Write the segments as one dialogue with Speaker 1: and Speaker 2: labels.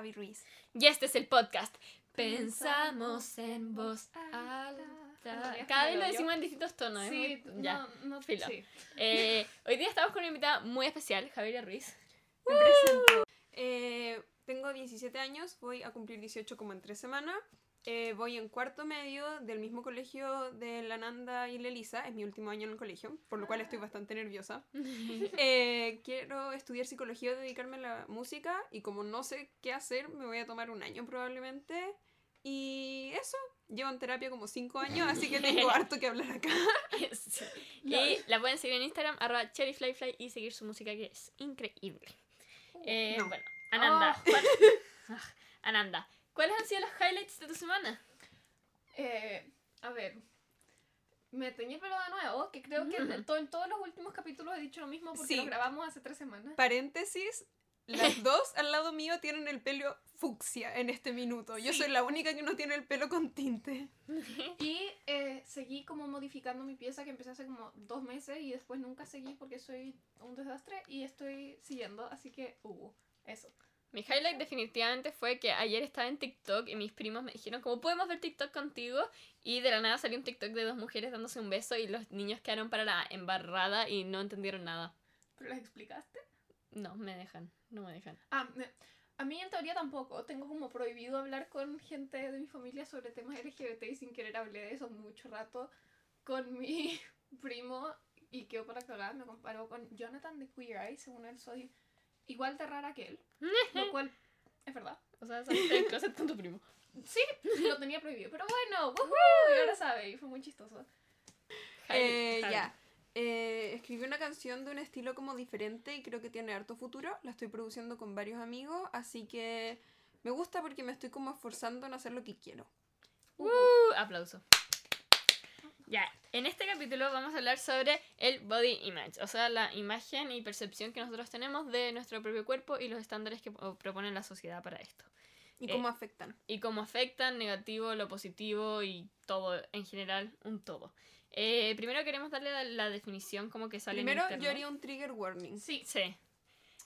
Speaker 1: Javi Ruiz.
Speaker 2: Y este es el podcast. Pensamos en voz alta. Cada vez lo decimos en distintos tonos. es
Speaker 3: Sí,
Speaker 2: muy- ya.
Speaker 3: no, no
Speaker 2: filo.
Speaker 3: sí.
Speaker 2: Eh, hoy día estamos con una invitada muy especial, Javiera Ruiz.
Speaker 1: Me presento. Eh, tengo 17 años, voy a cumplir 18 como en tres semanas. Eh, voy en cuarto medio del mismo colegio de la Nanda y la Elisa, es mi último año en el colegio, por lo cual estoy bastante nerviosa. Eh, quiero estudiar psicología dedicarme a la música y como no sé qué hacer, me voy a tomar un año probablemente. Y eso, llevo en terapia como 5 años, así que tengo harto que hablar acá.
Speaker 2: Sí. Y la pueden seguir en Instagram, arroba cherryflyfly, y seguir su música que es increíble. Eh,
Speaker 1: no.
Speaker 2: Bueno, Ananda. ¿cuál- Ah, Ananda, ¿cuáles han sido los highlights de tu semana?
Speaker 3: Eh, a ver, me teñí el pelo de nuevo, que creo que en, to- en todos los últimos capítulos he dicho lo mismo porque
Speaker 1: Sí.
Speaker 3: lo grabamos hace tres semanas.
Speaker 1: Paréntesis, las dos al lado mío tienen el pelo fucsia en este minuto. Yo
Speaker 3: Sí.
Speaker 1: soy la única que no tiene el pelo con tinte.
Speaker 3: Y eh, seguí como modificando mi pieza que empecé hace como dos meses y después nunca seguí porque soy un desastre y estoy siguiendo, así que hubo eso.
Speaker 2: Mi highlight definitivamente fue que ayer estaba en TikTok y mis primos me dijeron, ¿cómo podemos ver TikTok contigo? Y de la nada salió un TikTok de dos mujeres dándose un beso y los niños quedaron para la embarrada y no entendieron nada.
Speaker 3: ¿Pero les explicaste?
Speaker 2: No, me dejan, no me dejan.
Speaker 3: Ah, a mí en teoría tampoco. Tengo como prohibido hablar con gente de mi familia sobre temas LGBT y sin querer hablé de eso mucho rato con mi primo y quedó para cagar. Me comparó con Jonathan de Queer Eye. Según él soy igual de rara que él. lo cual es verdad.
Speaker 2: O sea, saliste del closet con tu primo.
Speaker 3: Sí, lo tenía prohibido. Pero bueno, ¡woohoo! y ahora sabe. Y fue muy chistoso.
Speaker 1: Eh, ya. Eh, escribí una canción de un estilo como diferente y creo que tiene harto futuro. La estoy produciendo con varios amigos, así que me gusta porque me estoy como esforzando en hacer lo que quiero.
Speaker 2: Uh, aplauso. Ya, en este capítulo vamos a hablar sobre el body image, o sea, la imagen y percepción que nosotros tenemos de nuestro propio cuerpo y los estándares que propone la sociedad para esto.
Speaker 1: ¿Y
Speaker 2: Eh,
Speaker 1: cómo afectan?
Speaker 2: Y cómo afectan, negativo, lo positivo y todo en general, un todo. Eh, primero queremos darle la, la definición como que sale
Speaker 1: Primero
Speaker 2: en
Speaker 1: yo haría un trigger warning.
Speaker 3: Sí.
Speaker 2: Sí.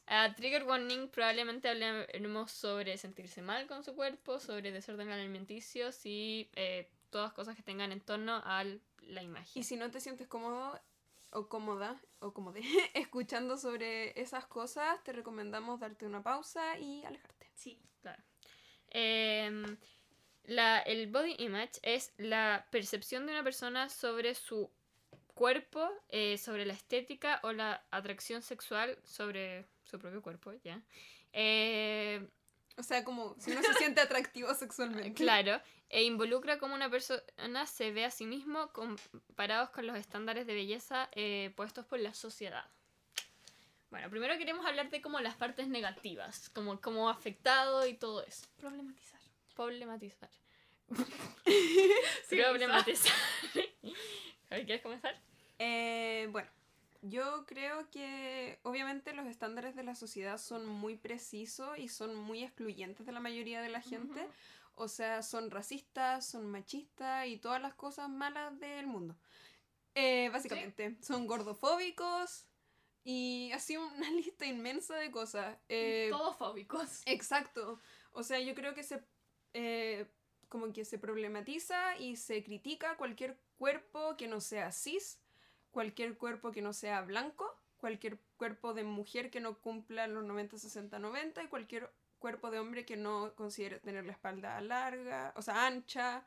Speaker 2: A trigger warning probablemente hablemos sobre sentirse mal con su cuerpo, sobre desorden alimenticio y eh, todas cosas que tengan en torno a la imagen.
Speaker 1: Y si no te sientes cómodo o cómoda o cómode escuchando sobre esas cosas, te recomendamos darte una pausa y alejarte.
Speaker 3: Sí.
Speaker 2: Claro. Em, la, el body image es la percepción de una persona sobre su cuerpo, eh, sobre la estética o la atracción sexual sobre su propio cuerpo, ¿ya? Eh,
Speaker 1: O sea, como si uno se siente atractivo sexualmente.
Speaker 2: Claro, e involucra cómo una persona se ve a sí mismo comparados con los estándares de belleza eh, puestos por la sociedad. Bueno, primero queremos hablar de como las partes negativas, como cómo afectado y todo eso.
Speaker 3: Problematizar.
Speaker 2: Problematizar.
Speaker 3: Sí,
Speaker 2: Problematizar. ¿quieres comenzar?
Speaker 1: Eh, bueno, yo creo que obviamente los estándares de la sociedad son muy precisos y son muy excluyentes de la mayoría de la gente.
Speaker 3: Ujú.
Speaker 1: O sea, son racistas, son machistas y todas las cosas malas del mundo. Eh, básicamente, son gordofóbicos y así una lista inmensa de cosas. Eh,
Speaker 3: Todos fóbicos.
Speaker 1: Exacto. O sea, yo creo que se eh, como que se problematiza y se critica cualquier cuerpo que no sea cis, cualquier cuerpo que no sea blanco, cualquier cuerpo de mujer que no cumpla los 90, 60, 90 y cualquier cuerpo de hombre que no considere tener la espalda larga, o sea, ancha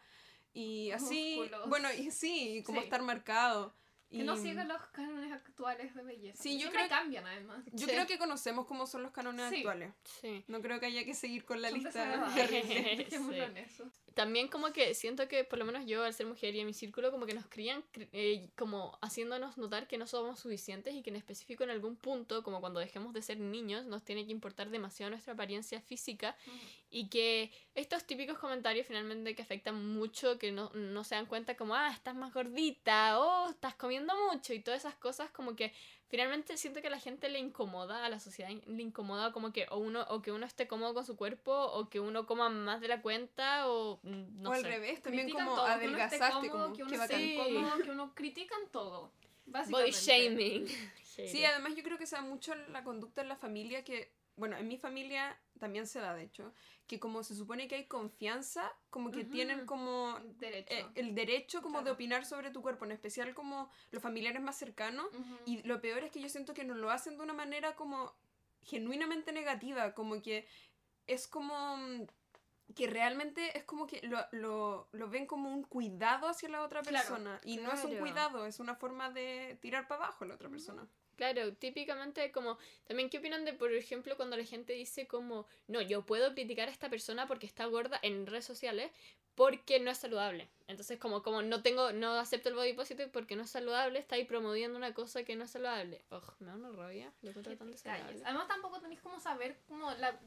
Speaker 1: y así.
Speaker 3: Músculos.
Speaker 1: Bueno, y sí, y como
Speaker 3: Sí.
Speaker 1: estar marcado.
Speaker 3: Que no sigan los cánones actuales de belleza.
Speaker 1: Sí, yo
Speaker 3: Siempre
Speaker 1: creo-
Speaker 3: cambian además.
Speaker 1: Yo
Speaker 2: Sí.
Speaker 1: creo que conocemos cómo son los cánones
Speaker 3: Sí.
Speaker 1: actuales.
Speaker 2: Sí.
Speaker 1: No creo que haya que seguir con la
Speaker 3: Son
Speaker 1: lista.
Speaker 3: eso.
Speaker 2: También como que siento que por lo menos yo al ser mujer y en mi círculo como que nos crían eh, como haciéndonos notar que no somos suficientes y que en específico en algún punto como cuando dejemos de ser niños nos tiene que importar demasiado nuestra apariencia física y que estos típicos comentarios finalmente que afectan mucho, que no, no se dan cuenta como, ah, estás más gordita, o estás comiendo mucho y todas esas cosas como que finalmente siento que a la gente le incomoda, a la sociedad le incomoda como que o uno o que uno esté cómodo con su cuerpo o que uno coma más de la cuenta o mm, no
Speaker 1: o al
Speaker 2: sé.
Speaker 1: revés, también
Speaker 3: Critican
Speaker 1: como
Speaker 3: todo, que uno esté
Speaker 1: adelgazaste,
Speaker 3: cómodo,
Speaker 1: como
Speaker 3: que uno esté.
Speaker 2: Sí.
Speaker 3: incómodo, que uno critican todo.
Speaker 2: Body
Speaker 3: Básicamente.
Speaker 2: shaming.
Speaker 1: Sí, además yo creo que sea mucho la conducta en la familia que bueno, en mi familia también se da, de hecho, que como se supone que hay confianza, como que
Speaker 2: Ujú.
Speaker 1: tienen como
Speaker 3: Derecho.
Speaker 1: eh, el derecho como de
Speaker 3: Claro.
Speaker 1: opinar sobre tu cuerpo, en especial como los familiares más cercanos.
Speaker 3: Ujú.
Speaker 1: Y lo peor es que yo siento que nos lo hacen de una manera como genuinamente negativa, como que es como mm, que realmente es como que lo, lo, lo ven como un cuidado hacia la otra
Speaker 3: Claro,
Speaker 1: persona. Y no es un
Speaker 2: claro.
Speaker 1: cuidado, es una forma de tirar para abajo a la otra persona.
Speaker 2: Claro, típicamente como, también qué opinan de, por ejemplo, cuando la gente dice como, no, yo puedo criticar a esta persona porque está gorda en redes sociales porque no es saludable. Entonces como, como no tengo, no acepto el body positive porque no es saludable, está ahí promoviendo una cosa que no es saludable. Ugh, me da una rabia, lo encuentro tan.
Speaker 3: Además tampoco tenéis como saber como la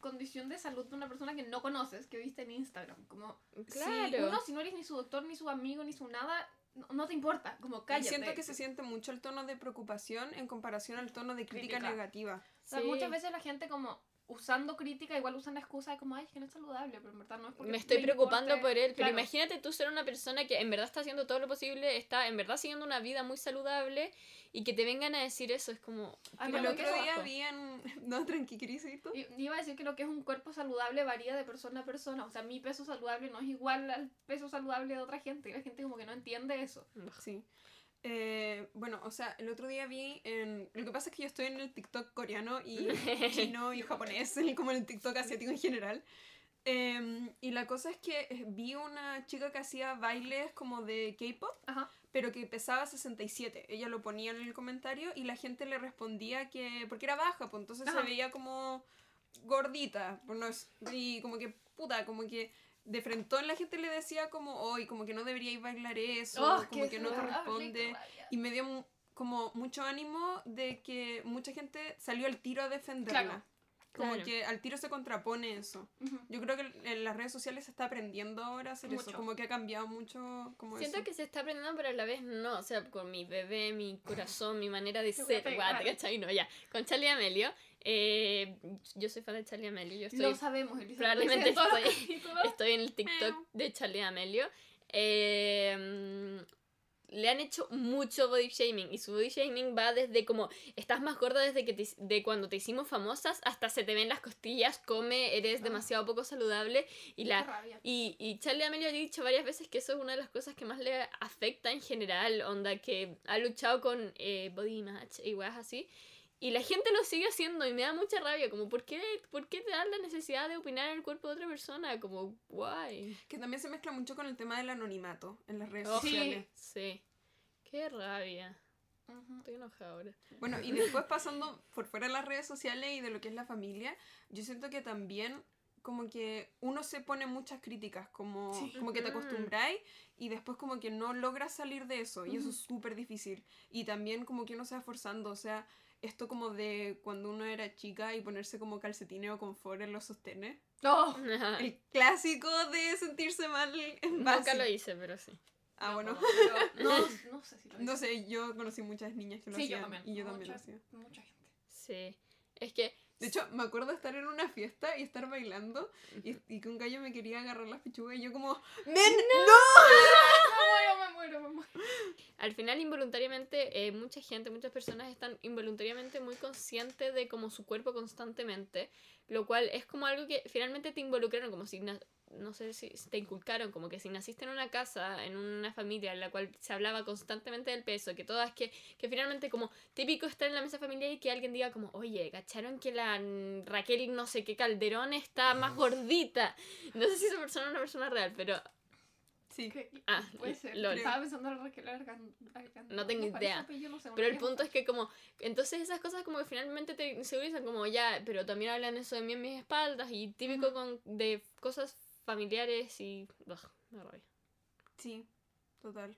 Speaker 3: condición de salud de una persona que no conoces, que viste en Instagram. Como,
Speaker 2: Claro.
Speaker 3: uno, si no eres ni su doctor, ni su amigo, ni su nada, no, no te importa. Como
Speaker 1: Y
Speaker 3: cállate.
Speaker 1: siento que se siente mucho el tono de preocupación en comparación al tono de crítica,
Speaker 3: Crítica.
Speaker 1: negativa.
Speaker 3: O sea,
Speaker 2: Sí.
Speaker 3: muchas veces la gente como usando crítica igual usan la excusa de como, ay, es que no es saludable, pero en verdad no es porque
Speaker 2: me estoy
Speaker 3: le
Speaker 2: preocupando
Speaker 3: importe".
Speaker 2: por él, pero
Speaker 3: Claro.
Speaker 2: imagínate tú ser una persona que en verdad está haciendo todo lo posible, está en verdad siguiendo una vida muy saludable y que te vengan a decir eso, es como...
Speaker 1: El
Speaker 3: bueno,
Speaker 1: otro
Speaker 3: que-
Speaker 1: día en... No, tranqui.
Speaker 3: I- Iba a decir que lo que es un cuerpo saludable varía de persona a persona. O sea, mi peso saludable no es igual al peso saludable de otra gente. La gente como que no entiende eso.
Speaker 1: Sí. Eh, bueno, o sea, el otro día vi en... Lo que pasa es que yo estoy en el TikTok coreano y chino y japonés, como en el TikTok asiático en general. Em, y la cosa es que eh, vi una chica que hacía bailes como de K-pop,
Speaker 3: Ajá.
Speaker 1: Pero que pesaba 67. Ella lo ponía en el comentario y la gente le respondía que... Porque era baja, pues entonces
Speaker 3: Ajá.
Speaker 1: se veía como gordita. Pues no es... Y como que, puta, como que... De frentón la gente le decía como, hoy como que no deberíais bailar eso,
Speaker 3: Oh,
Speaker 1: como que no corresponde. Y me dio como mucho ánimo de que mucha gente salió al tiro a defenderla.
Speaker 3: Claro.
Speaker 1: Como
Speaker 2: Claro.
Speaker 1: que al tiro se contrapone eso. Yo creo que en las redes sociales se está aprendiendo ahora a hacer eso. Como que ha cambiado mucho como
Speaker 2: Siento
Speaker 1: eso.
Speaker 2: que se está aprendiendo, pero a la vez no. O sea, con mi bebé, mi corazón, mi manera de
Speaker 3: Te
Speaker 2: ser. Guau, ¿te cachai? No, ya. Con Charlie Amelio. eh, yo soy fan de Charlie Amelio. Yo estoy,
Speaker 3: Lo sabemos, Elisa.
Speaker 2: probablemente estoy- estoy en el TikTok de Charlie Amelio. Eh, le han hecho mucho body shaming. Y su body shaming va desde como estás más gorda desde que te- de cuando te hicimos famosas hasta se te ven las costillas, come, eres
Speaker 3: Ah.
Speaker 2: demasiado poco saludable. Y la,
Speaker 3: rabia.
Speaker 2: y, y Charlie Amelio ha dicho varias veces que eso es una de las cosas que más le afecta en general, onda que ha luchado con eh, body image y weas así. Y la gente lo sigue haciendo y me da mucha rabia, como ¿por qué, ¿por qué te dan la necesidad de opinar en el cuerpo de otra persona? Como, guay.
Speaker 1: Que también se mezcla mucho con el tema del anonimato en las redes
Speaker 2: Oh,
Speaker 3: Sí.
Speaker 1: sociales.
Speaker 2: Sí. Qué rabia. Estoy enojada ahora.
Speaker 1: Bueno, y después pasando por fuera de las redes sociales y de lo que es la familia, yo siento que también como que uno se pone muchas críticas, como,
Speaker 3: Sí.
Speaker 1: como que te acostumbráis y después como que no logras salir de eso y eso es súper difícil. Y también como que uno se va esforzando, o sea, esto como de cuando uno era chica y ponerse como calcetines o confort en los sostenes.
Speaker 3: No.
Speaker 1: El clásico de sentirse mal en
Speaker 2: Nunca
Speaker 1: base.
Speaker 2: lo hice, pero sí.
Speaker 1: Ah,
Speaker 3: No,
Speaker 1: bueno.
Speaker 3: pero No, no sé si lo
Speaker 1: No
Speaker 3: hice.
Speaker 1: sé, yo conocí muchas niñas que lo
Speaker 3: Sí, yo
Speaker 1: hacían
Speaker 3: también.
Speaker 1: y yo también lo
Speaker 3: Mucha-
Speaker 1: hacía.
Speaker 3: Mucha gente.
Speaker 2: Sí. Es que
Speaker 1: De hecho, me acuerdo de estar en una fiesta y estar bailando y, y que un gallo me quería agarrar las pechugas y yo como, ¡Men,
Speaker 3: Me muero, me muero, me muero.
Speaker 2: al final involuntariamente eh, mucha gente, muchas personas están involuntariamente muy conscientes de como su cuerpo constantemente, lo cual es como algo que finalmente te involucraron, como si, no sé si te inculcaron, como que si naciste en una casa, en una familia en la cual se hablaba constantemente del peso, que todas, que, que finalmente como típico estar en la mesa familiar y que alguien diga como, oye, ¿cacharon que la Raquel no sé qué Calderón está más gordita? No sé si esa persona es una persona real, pero
Speaker 1: Sí.
Speaker 2: Ah,
Speaker 3: Puede ser.
Speaker 2: lol.
Speaker 3: Estaba pensando en Raquel Argan- Argan-
Speaker 2: No tengo
Speaker 3: parece
Speaker 2: idea.
Speaker 3: no sé,
Speaker 2: Pero el punto es que como, entonces esas cosas como que finalmente te insegurizan como ya, pero también hablan eso de mí en mis espaldas y típico con, de cosas familiares y... ugh, me rabia.
Speaker 1: Sí, total.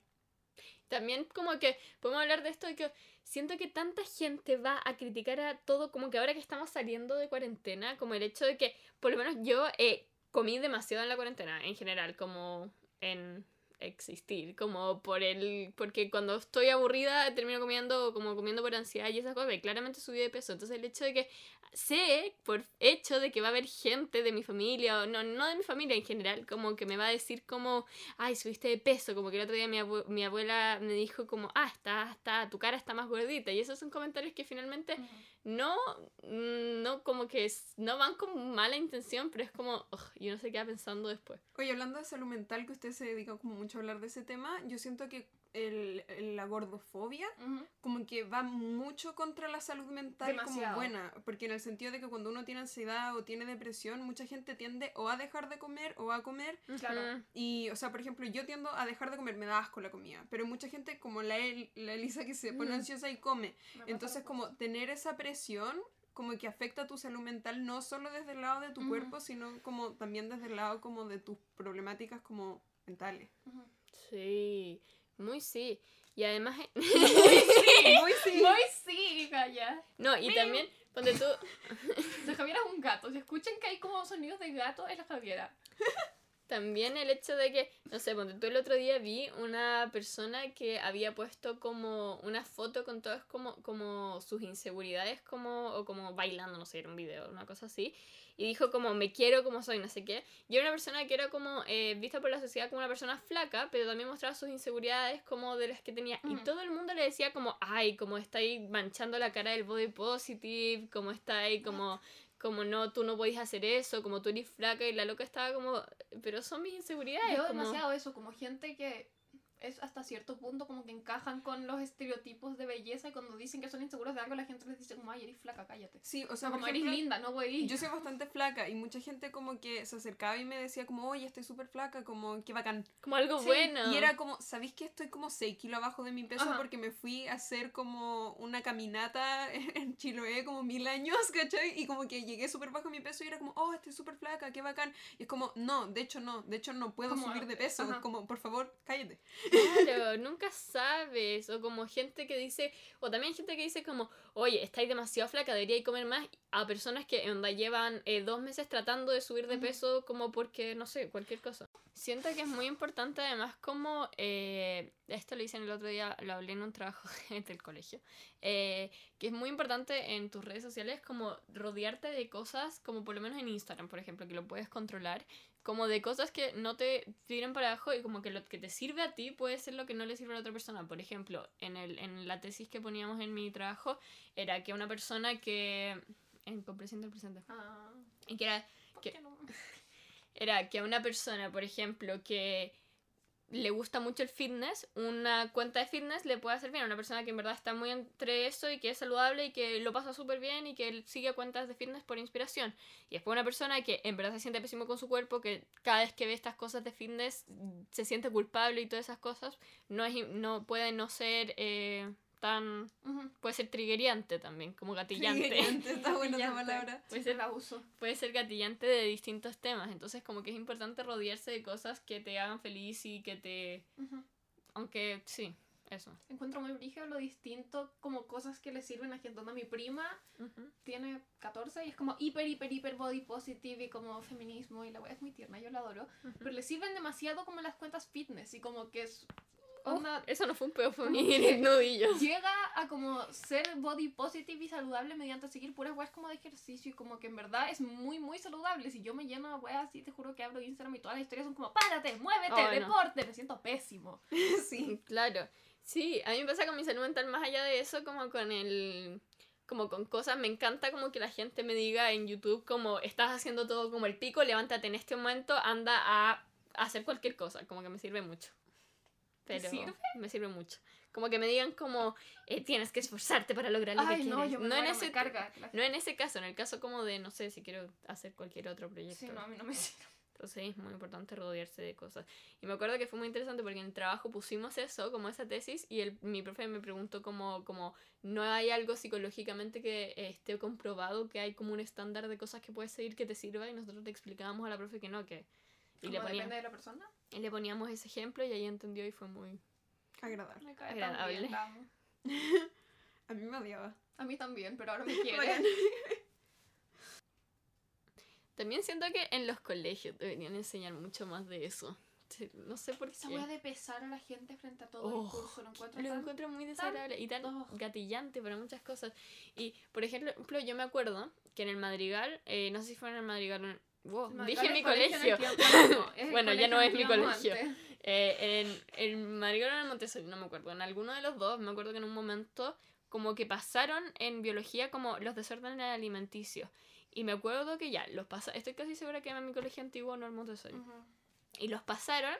Speaker 2: También como que podemos hablar de esto de que siento que tanta gente va a criticar a todo como que ahora que estamos saliendo de cuarentena, como el hecho de que por lo menos yo eh, comí demasiado en la cuarentena en general, como en existir, como por el porque cuando estoy aburrida termino comiendo como comiendo por ansiedad y esas cosas, y claramente subí de peso, entonces el hecho de que sé por hecho de que va a haber gente de mi familia o no no de mi familia en general, como que me va a decir como ay, subiste de peso, como que el otro día mi, abue- mi abuela me dijo como, ah, está, está, tu cara está más gordita, y esos son comentarios que finalmente no, mm, no como que es- no van con mala intención, pero es como, ugh, y uno se queda pensando después.
Speaker 1: Oye, hablando de salud mental, que usted se dedica como mucho a hablar de ese tema, yo siento que el, el- la gordofobia
Speaker 3: Ujú.
Speaker 1: como que va mucho contra la salud mental
Speaker 3: Demasiado.
Speaker 1: como buena, porque en el sentido de que cuando uno tiene ansiedad o tiene depresión, mucha gente tiende o a dejar de comer o a comer
Speaker 3: Claro.
Speaker 1: Y, o sea, por ejemplo, yo tiendo a dejar de comer, me da asco la comida, pero mucha gente como la, El- la Elisa que se pone
Speaker 3: Mm.
Speaker 1: ansiosa y come,
Speaker 3: Me
Speaker 1: entonces como tener esa presión como que afecta tu salud mental no solo desde el lado de tu cuerpo, sino como también desde el lado como de tus problemáticas como mentales.
Speaker 2: Sí, muy sí. Y además,
Speaker 1: Muy sí.
Speaker 3: Muy sí, Gaya.
Speaker 2: no, y también, ponte tú,
Speaker 3: La Javiera es un gato. Si escuchan que hay como sonidos de gato, es la Javiera.
Speaker 2: También el hecho de que, no sé, ponte tú el otro día vi una persona que había puesto como una foto con todas como, como sus inseguridades, como, o como bailando, no sé, era un video, una cosa así, y dijo como, me quiero como soy, no sé qué. Y era una persona que era como eh, vista por la sociedad como una persona flaca, pero también mostraba sus inseguridades como de las que tenía. Y todo el mundo le decía como, ay, como está ahí manchando la cara del body positive, como está ahí como como no, tú no podés hacer eso, como tú eres flaca y la loca estaba como, pero son mis inseguridades.
Speaker 3: Yo
Speaker 2: como-
Speaker 3: demasiado eso, como gente que es hasta cierto punto como que encajan con los estereotipos de belleza y cuando dicen que son inseguros de algo la gente les dice como, ay, eres flaca, cállate.
Speaker 1: Sí, o sea, por
Speaker 3: como
Speaker 1: ejemplo,
Speaker 3: eres linda, no güey.
Speaker 1: yo soy bastante flaca y mucha gente como que se acercaba y me decía como, oye, estoy súper flaca, como, qué bacán.
Speaker 2: Como algo
Speaker 3: Sí,
Speaker 2: bueno.
Speaker 1: Y era como, ¿sabéis que estoy como 6 kilos abajo de mi peso
Speaker 3: Ajá.
Speaker 1: porque me fui a hacer como una caminata en Chiloé como mil años, ¿cachai? Y como que llegué súper bajo de mi peso y era como, oh, estoy súper flaca, qué bacán. Y es como, no, de hecho no, de hecho no puedo
Speaker 3: Como,
Speaker 1: subir de peso,
Speaker 3: ajá.
Speaker 1: como, por favor, cállate.
Speaker 2: Claro, nunca sabes. O como gente que dice, o también gente que dice como, oye, estáis demasiado flaca, deberíais comer más. A personas que en verdad llevan eh, dos meses tratando de subir de peso como porque, no sé, cualquier cosa. Siento que es muy importante además como, eh, esto lo hice el otro día, lo hablé en un trabajo del colegio, eh, que es muy importante en tus redes sociales como rodearte de cosas, como por lo menos en Instagram, por ejemplo, que lo puedes controlar, como de cosas que no te tiren para abajo y como que lo que te sirve a ti puede ser lo que no le sirve a la otra persona. Por ejemplo, en, el, en la tesis que poníamos en mi trabajo, era que una persona que... En comprensión del presente.
Speaker 3: Ah,
Speaker 2: Y que era
Speaker 3: ¿por
Speaker 2: ¿Qué?
Speaker 3: qué no?
Speaker 2: era que a una persona, por ejemplo, que le gusta mucho el fitness, una cuenta de fitness le puede hacer bien a una persona que en verdad está muy entre eso y que es saludable y que lo pasa súper bien y que sigue cuentas de fitness por inspiración. Y después una persona que en verdad se siente pésimo con su cuerpo, que cada vez que ve estas cosas de fitness se siente culpable y todas esas cosas, no, es, no puede no ser eh, tan...
Speaker 3: Ujú.
Speaker 2: puede ser triggeriante también, como gatillante.
Speaker 1: Triggerante, está buena esa palabra.
Speaker 2: Puede ser
Speaker 3: la uso.
Speaker 2: puede ser gatillante de distintos temas. Entonces, como que es importante rodearse de cosas que te hagan feliz y que te.
Speaker 3: Ujú.
Speaker 2: Aunque sí, eso.
Speaker 3: Encuentro muy brígido lo distinto como cosas que le sirven a gente. Onda, mi prima tiene 14 y es como hiper, hiper, hiper body positive y como feminismo y la wea es muy tierna, yo la adoro. Pero le sirven demasiado como las cuentas fitness y como que es... Onda,
Speaker 2: Eso no fue un pedo, fue nudillo.
Speaker 3: llega a como ser body positive y saludable mediante seguir puras weas como de ejercicio y como que en verdad es muy muy saludable. Si yo me lleno de weas así, te juro que abro Instagram y todas las historias son como párate, muévete,
Speaker 2: no.
Speaker 3: deporte, me siento pésimo.
Speaker 1: sí.
Speaker 2: Claro. Sí, a mí me pasa con mi salud mental más allá de eso, como con el. Como con cosas, me encanta como que la gente me diga en YouTube como estás haciendo todo como el pico, levántate en este momento, anda a hacer cualquier cosa, como que me sirve mucho.
Speaker 3: ¿Te
Speaker 2: Pero
Speaker 3: sirve?
Speaker 2: me sirve mucho. Como que me digan como eh, tienes que esforzarte para lograr lo
Speaker 3: Ay,
Speaker 2: que
Speaker 3: no,
Speaker 2: quieres.
Speaker 3: yo me
Speaker 2: no en ese
Speaker 3: carga.
Speaker 2: no en ese caso, en el caso como de no sé si quiero hacer cualquier otro proyecto.
Speaker 3: Sí, no, a mí no me sirve.
Speaker 2: Entonces es muy importante rodearse de cosas. Y me acuerdo que fue muy interesante porque en el trabajo pusimos eso, como esa tesis, y el, mi profe me preguntó como, como, ¿no hay algo psicológicamente que eh, esté comprobado que hay como un estándar de cosas que puedes seguir que te sirva? Y nosotros le explicábamos a la profe que no, que... Y le, poníamos,
Speaker 3: depende de la persona.
Speaker 2: Y le poníamos ese ejemplo y ahí entendió y fue muy...
Speaker 1: Agradable.
Speaker 3: Tan
Speaker 2: Agradable.
Speaker 1: A mí me odiaba.
Speaker 3: A mí también, pero ahora me quiere.
Speaker 1: Bacán.
Speaker 2: También siento que en los colegios deberían enseñar mucho más de eso. No sé por
Speaker 3: Esa
Speaker 2: qué.
Speaker 3: wea de pesar a la gente frente a todo
Speaker 2: Oh,
Speaker 3: el curso lo encuentro
Speaker 2: Lo
Speaker 3: tan-
Speaker 2: encuentro muy desagradable y tan
Speaker 3: oh.
Speaker 2: gatillante para muchas cosas. Y, por ejemplo, yo me acuerdo que en el Madrigal, eh, no sé si fue en el Madrigal o en- wow,
Speaker 3: El
Speaker 2: dije mi
Speaker 3: colegio no,
Speaker 2: Bueno, ya no es mi colegio. Eh, en el el Montessori, no me acuerdo. En alguno de los dos, me acuerdo que en un momento como que pasaron en biología como los desórdenes alimenticios. Y me acuerdo que ya, los pasa estoy casi segura que en mi colegio antiguo no el Montessori. Y los pasaron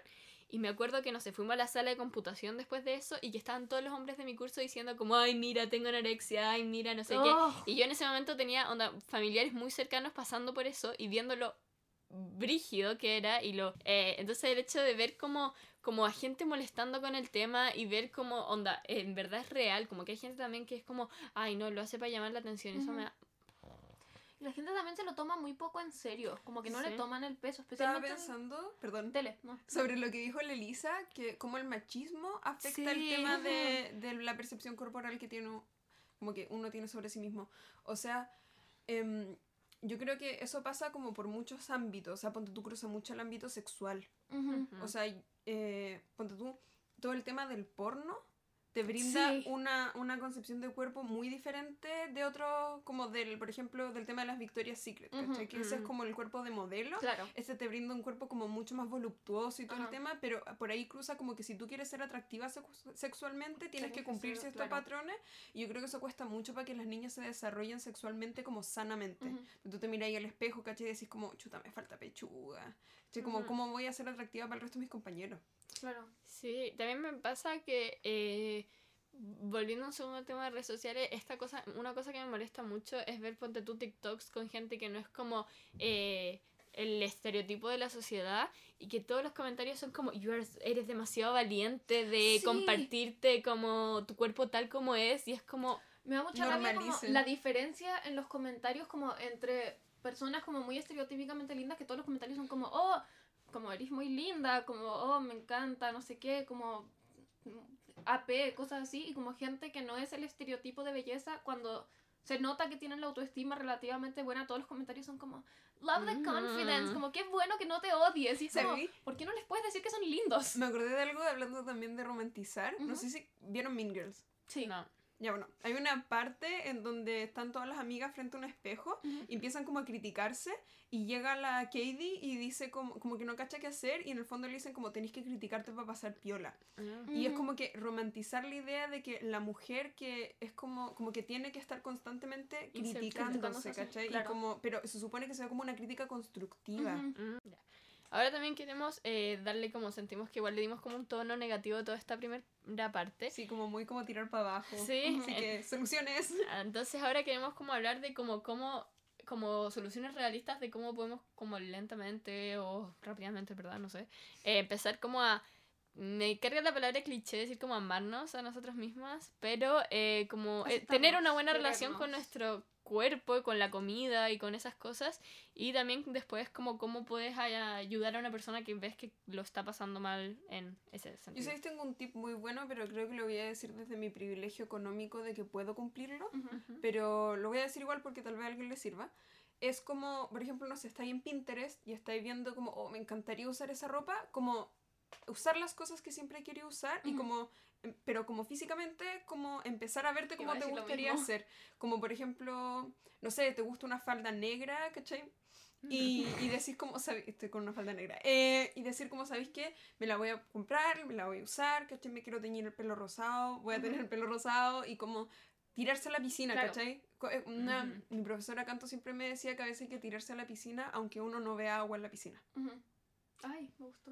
Speaker 2: y me acuerdo que, no sé, fuimos a la sala de computación después de eso y que estaban todos los hombres de mi curso diciendo como, ay, mira, tengo anorexia, ay, mira, no sé qué.
Speaker 3: Oh.
Speaker 2: Y yo en ese momento tenía onda, familiares muy cercanos pasando por eso y viéndolo brígido que era y lo eh, entonces el hecho de ver como como a gente molestando con el tema y ver como onda en verdad es real como que hay gente también que es como ay no lo hace para llamar la atención eso me da
Speaker 3: Y la gente también se lo toma muy poco en serio, como que no
Speaker 2: Sí.
Speaker 3: le toman el peso,
Speaker 1: Estaba
Speaker 3: especialmente en
Speaker 1: pensando, perdón,
Speaker 3: tele, ¿no?
Speaker 1: sobre lo que dijo la Elisa, que como el machismo afecta el
Speaker 2: Sí.
Speaker 1: tema de, de la percepción corporal que tiene, como que uno tiene sobre sí mismo. O sea, em, yo creo que eso pasa como por muchos ámbitos. O sea, ponte tú cruza mucho el ámbito sexual.
Speaker 3: Ujú.
Speaker 1: O sea, eh, ponte tú, todo el tema del porno te brinda
Speaker 3: Sí.
Speaker 1: una, una concepción de cuerpo muy diferente de otro, como del, por ejemplo, del tema de las Victoria's Secret, ¿cachai? Que ese es como el cuerpo de modelo.
Speaker 3: Claro.
Speaker 1: Este te brinda un cuerpo como mucho más voluptuoso y todo el tema, pero por ahí cruza como que si tú quieres ser atractiva sex- sexualmente, tienes que cumplir ciertos
Speaker 3: claro.
Speaker 1: patrones. Y yo creo que eso cuesta mucho para que las niñas se desarrollen sexualmente como sanamente. Tú te miras ahí al espejo, ¿cachai? Y decís como, chuta, me falta pechuga. ¿Cachai? Como. ¿cómo voy a ser atractiva para el resto de mis compañeros?
Speaker 3: Claro.
Speaker 2: Sí, también me pasa que, eh, volviendo a un segundo tema de redes sociales, esta cosa, una cosa que me molesta mucho es ver, ponte tú TikToks con gente que no es como eh, el estereotipo de la sociedad y que todos los comentarios son como, "You are- eres demasiado valiente de
Speaker 3: Sí.
Speaker 2: compartirte como tu cuerpo tal como es y es como,
Speaker 3: Me da mucha rabia como la diferencia en los comentarios como entre personas como muy estereotípicamente lindas que todos los comentarios son como, oh, como eres muy linda, como, oh, me encanta, no sé qué, como mm, AP, cosas así, y como gente que no es el estereotipo de belleza cuando se nota que tienen la autoestima relativamente buena, todos los comentarios son como, love the
Speaker 2: Mm.
Speaker 3: confidence, como qué bueno que no te odies, y es como. ¿por qué no les puedes decir que son lindos?
Speaker 1: Me acordé de algo hablando también de romantizar. No sé si vieron Mean Girls.
Speaker 3: Sí.
Speaker 2: no.
Speaker 1: Ya bueno, hay una parte en donde están todas las amigas frente a un espejo
Speaker 3: Ujú.
Speaker 1: y empiezan como a criticarse y llega la Katie y dice como, como que no cacha qué hacer y en el fondo le dicen como tenéis que criticarte para pasar piola. Y es como que romantizar la idea de que la mujer que es como, como que tiene que estar constantemente
Speaker 2: Y
Speaker 1: criticándose, ¿cachai? Y
Speaker 3: claro.
Speaker 1: como, pero se supone que se ve como una crítica constructiva.
Speaker 3: Ujú.
Speaker 2: Mm, ya. Ahora también queremos eh, darle como sentimos que igual le dimos como un tono negativo a toda esta primera parte.
Speaker 1: Sí, como muy como tirar para abajo.
Speaker 2: Sí,
Speaker 1: Así
Speaker 2: eh,
Speaker 1: que soluciones.
Speaker 2: Entonces ahora queremos como hablar de como cómo como soluciones realistas de cómo podemos como lentamente o rápidamente, ¿verdad? No sé. eh, empezar como a me carga la palabra cliché decir como amarnos a nosotras mismas, pero eh, como eh, tener una buena relación con nuestro cuerpo y con la comida y con esas cosas y también después como cómo puedes ayudar a una persona que ves que lo está pasando mal en ese
Speaker 1: Yo
Speaker 2: sentido.
Speaker 1: sé que tengo un tip muy bueno, pero creo que lo voy a decir desde mi privilegio económico de que puedo cumplirlo.
Speaker 3: Ujú.
Speaker 2: Ujú.
Speaker 1: pero lo voy a decir igual porque tal vez a alguien le sirva. Es como, por ejemplo, no sé, estáis en Pinterest y estáis viendo como, oh, me encantaría usar esa ropa, como usar las cosas que siempre he querido usar y
Speaker 3: Ujú.
Speaker 1: como, em, pero como físicamente, como empezar a verte como te gustaría hacer. Como por ejemplo, no sé, te gusta una falda negra, ¿cachai? Y, y decís como, estoy con una falda negra, eh, y decir como, ¿sabéis qué? Me la voy a comprar, me la voy a usar, ¿cachai? Me quiero teñir el pelo rosado, voy a tener el pelo rosado y como tirarse a la piscina,
Speaker 3: Claro.
Speaker 1: ¿cachai? Eh, una-
Speaker 2: Ujú.
Speaker 1: Mi profesora Canto siempre me decía que a veces hay que tirarse a la piscina aunque uno no vea agua en la piscina.
Speaker 3: Ujú. Ay, me gustó.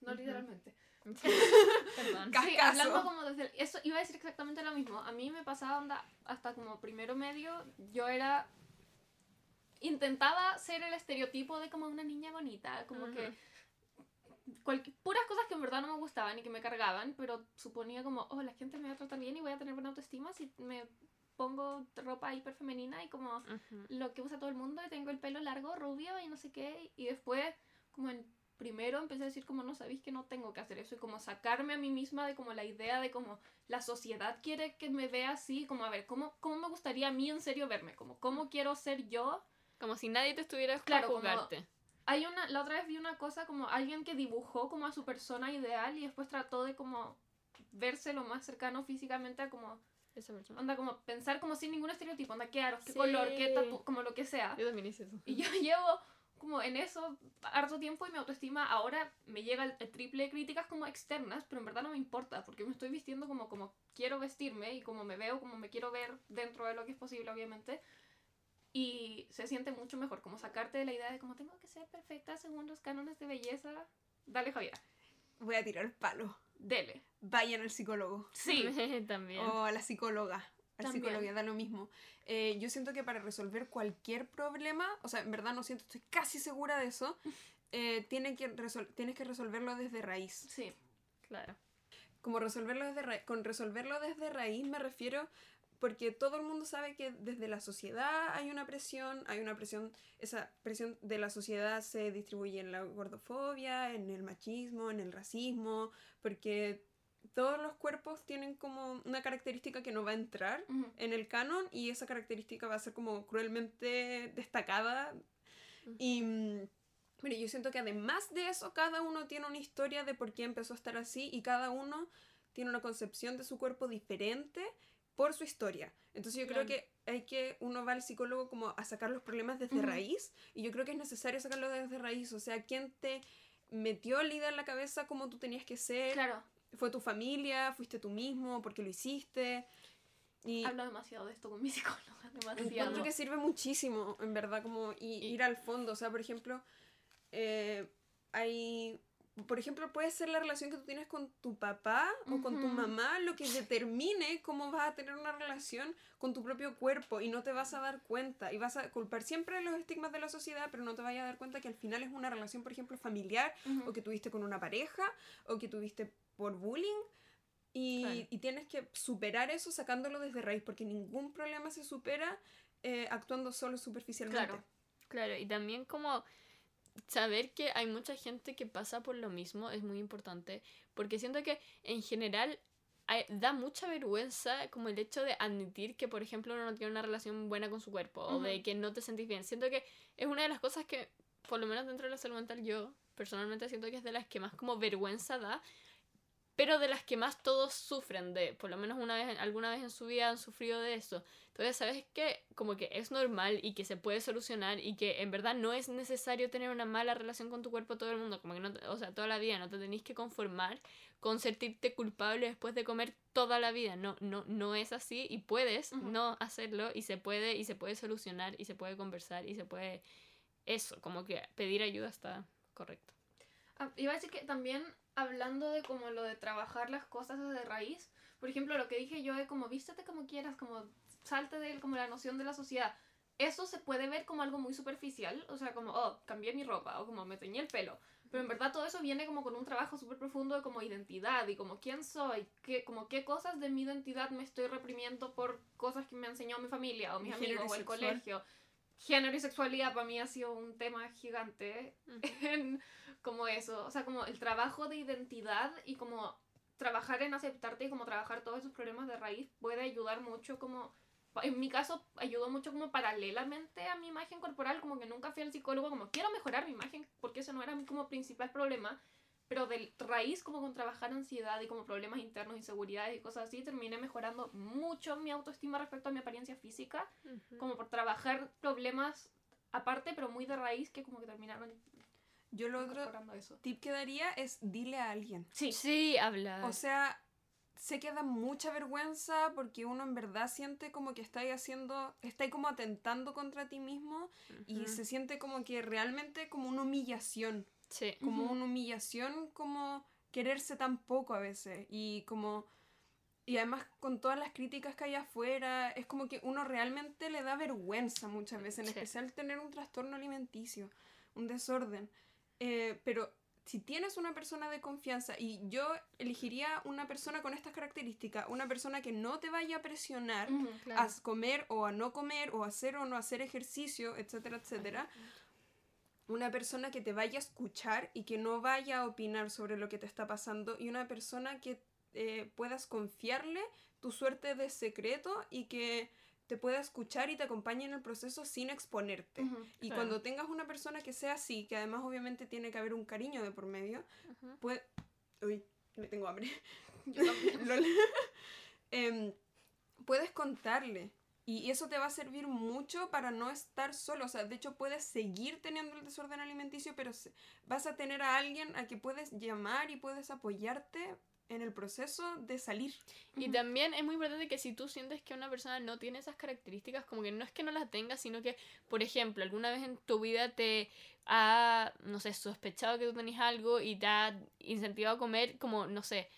Speaker 3: No
Speaker 2: Ujú.
Speaker 3: literalmente.
Speaker 2: Perdón.
Speaker 3: Sí, hablando como desde el- eso iba a decir exactamente lo mismo. A mí me pasaba onda hasta como primero medio, yo era intentaba ser el estereotipo de como una niña bonita, como que cual- puras cosas que en verdad no me gustaban y que me cargaban, pero suponía como, oh, la gente me va a tratar bien y voy a tener buena autoestima si me pongo ropa hiper femenina y como lo que usa todo el mundo y tengo el pelo largo, rubio y no sé qué. Y después, como en primero, empecé a decir como no sabéis que no tengo que hacer eso y como sacarme a mí misma de como la idea de como la sociedad quiere que me vea así, como a ver, ¿cómo, cómo me gustaría a mí en serio verme? Como cómo quiero ser yo.
Speaker 2: Como si nadie te estuviera
Speaker 3: Claro, como-
Speaker 2: juzgarte.
Speaker 3: Hay una, la otra vez vi una cosa como alguien que dibujó como a su persona ideal y después trató de como verse lo más cercano físicamente a como,
Speaker 2: Esa persona.
Speaker 3: onda como pensar como sin ningún estereotipo, onda qué aros, qué
Speaker 2: Sí.
Speaker 3: color, qué tatu, como lo que sea.
Speaker 2: Yo también hice eso.
Speaker 3: Y yo llevo como en eso harto tiempo y mi autoestima ahora me llega el, triple de críticas como externas, pero en verdad no me importa porque me estoy vistiendo como, como quiero vestirme y como me veo, como me quiero ver dentro de lo que es posible, obviamente. Y se siente mucho mejor, como sacarte de la idea de como tengo que ser perfecta según los cánones de belleza. Dale, Javier.
Speaker 1: Voy a tirar el palo.
Speaker 3: Dele.
Speaker 1: Vayan al psicólogo.
Speaker 3: Sí.
Speaker 2: También.
Speaker 1: O a la psicóloga. Al
Speaker 3: También.
Speaker 1: psicólogo, da lo mismo. Eh, yo siento que para resolver cualquier problema, o sea, en verdad no siento, estoy casi segura de eso, eh, tiene que resol- tienes que resolverlo desde raíz.
Speaker 3: Sí.
Speaker 2: Claro.
Speaker 1: Como resolverlo desde raíz, con resolverlo desde raíz me refiero porque todo el mundo sabe que desde la sociedad hay una presión, hay una presión, esa presión de la sociedad se distribuye en la gordofobia, en el machismo, en el racismo, porque todos los cuerpos tienen como una característica que no va a entrar
Speaker 3: Ujú.
Speaker 1: en el canon y esa característica va a ser como cruelmente destacada.
Speaker 2: Ujú.
Speaker 1: Y mm, bueno, yo siento que además de eso, cada uno tiene una historia de por qué empezó a estar así y cada uno tiene una concepción de su cuerpo diferente por su historia. Entonces yo creo que hay que, uno va al psicólogo como a sacar los problemas desde
Speaker 3: Ujú.
Speaker 1: raíz y yo creo que es necesario sacarlo desde raíz. O sea, ¿quién te metió la idea en la cabeza cómo tú tenías que ser?
Speaker 3: Claro.
Speaker 1: ¿Fue tu familia? ¿Fuiste tú mismo? ¿Por qué lo hiciste? Y
Speaker 3: Hablo demasiado de esto con mi psicóloga. Demasiado.
Speaker 1: encuentro que sirve muchísimo, en verdad, como y-
Speaker 2: Y-
Speaker 1: ir al fondo. O sea, por ejemplo, eh, hay... Por ejemplo, puede ser la relación que tú tienes con tu papá o con tu mamá lo que determine cómo vas a tener una relación con tu propio cuerpo y no te vas a dar cuenta y vas a culpar siempre los estigmas de la sociedad, pero no te vayas a dar cuenta que al final es una relación, por ejemplo, familiar o que tuviste con una pareja o que tuviste por bullying y,
Speaker 2: Claro.
Speaker 1: y tienes que superar eso sacándolo desde raíz porque ningún problema se supera eh, actuando solo superficialmente.
Speaker 3: Claro.
Speaker 2: Claro, y también como saber que hay mucha gente que pasa por lo mismo es muy importante, porque siento que en general hay- da mucha vergüenza como el hecho de admitir que, por ejemplo, uno no tiene una relación buena con su cuerpo o de que no te sentís bien. Siento que es una de las cosas que, por lo menos dentro de la salud mental, yo personalmente siento que es de las que más como vergüenza da, pero de las que más todos sufren de, por lo menos una vez, alguna vez en su vida han sufrido de eso. Entonces, ¿sabes que Como que es normal y que se puede solucionar y que en verdad no es necesario tener una mala relación con tu cuerpo todo el mundo, como que no, o sea, toda la vida, no te tenéis que conformar con sentirte culpable después de comer toda la vida. No, no, no es así y puedes
Speaker 3: Ujú.
Speaker 2: no hacerlo y se puede y se puede solucionar y se puede conversar y se puede eso, como que pedir ayuda está correcto.
Speaker 3: Ah, iba a decir que también hablando de como lo de trabajar las cosas desde raíz, por ejemplo, lo que dije yo de como vístete como quieras, como salte de como la noción de la sociedad. Eso se puede ver como algo muy superficial, o sea, como, oh, cambié mi ropa, o como me teñí el pelo. Pero en verdad todo eso viene como con un trabajo súper profundo de como identidad y como quién soy, qué, como qué cosas de mi identidad me estoy reprimiendo por cosas que me enseñó mi familia o mis amigos o el
Speaker 1: sexual.
Speaker 3: colegio. Género y sexualidad para mí ha sido un tema gigante en como eso, o sea, como el trabajo de identidad y como trabajar en aceptarte y como trabajar todos esos problemas de raíz puede ayudar mucho como en mi caso ayudó mucho como paralelamente a mi imagen corporal, como que nunca fui al psicólogo como quiero mejorar mi imagen porque ese no era mi como principal problema, pero de raíz como con trabajar ansiedad y como problemas internos, inseguridades y cosas así, terminé mejorando mucho mi autoestima respecto a mi apariencia física, como por trabajar problemas aparte, pero muy de raíz que como que terminaron
Speaker 1: Yo lo otro
Speaker 3: mejorando eso.
Speaker 1: tip que daría es dile a alguien.
Speaker 3: Sí,
Speaker 2: Sí, hablar.
Speaker 1: O sea, sé que da mucha vergüenza porque uno en verdad siente como que está ahí haciendo, está ahí como atentando contra ti mismo y
Speaker 2: Ujú.
Speaker 1: se siente como que realmente como una humillación,
Speaker 2: Sí.
Speaker 1: como
Speaker 3: Ujú.
Speaker 1: una humillación como quererse tan poco a veces y como y además con todas las críticas que hay afuera, es como que uno realmente le da vergüenza muchas veces, en
Speaker 2: Sí.
Speaker 1: especial tener un trastorno alimenticio, un desorden. Eh, pero si tienes una persona de confianza, y yo elegiría una persona con estas características, una persona que no te vaya a presionar
Speaker 3: Ujú.
Speaker 2: Claro.
Speaker 1: a comer o a no comer, o a hacer o no hacer ejercicio, etcétera, etcétera. Una persona que te vaya a escuchar y que no vaya a opinar sobre lo que te está pasando, y una persona que eh, puedas confiarle tu suerte de secreto y que te pueda escuchar y te acompañe en el proceso sin exponerte. Y
Speaker 2: Claro.
Speaker 1: cuando tengas una persona que sea así, que además obviamente tiene que haber un cariño de por medio,
Speaker 2: Ujú.
Speaker 1: puede... Uy, me tengo hambre.
Speaker 3: Yo también.
Speaker 1: Em, puedes contarle Y eso te va a servir mucho para no estar solo. O sea, de hecho puedes seguir teniendo el desorden alimenticio, pero vas a tener a alguien a que puedes llamar y puedes apoyarte en el proceso de salir.
Speaker 2: Y también es muy importante que si tú sientes que una persona no tiene esas características, como que no es que no las tenga, sino que, por ejemplo, alguna vez en tu vida te ha, no sé, sospechado que tú tenés algo y te ha incentivado a comer, como, no sé,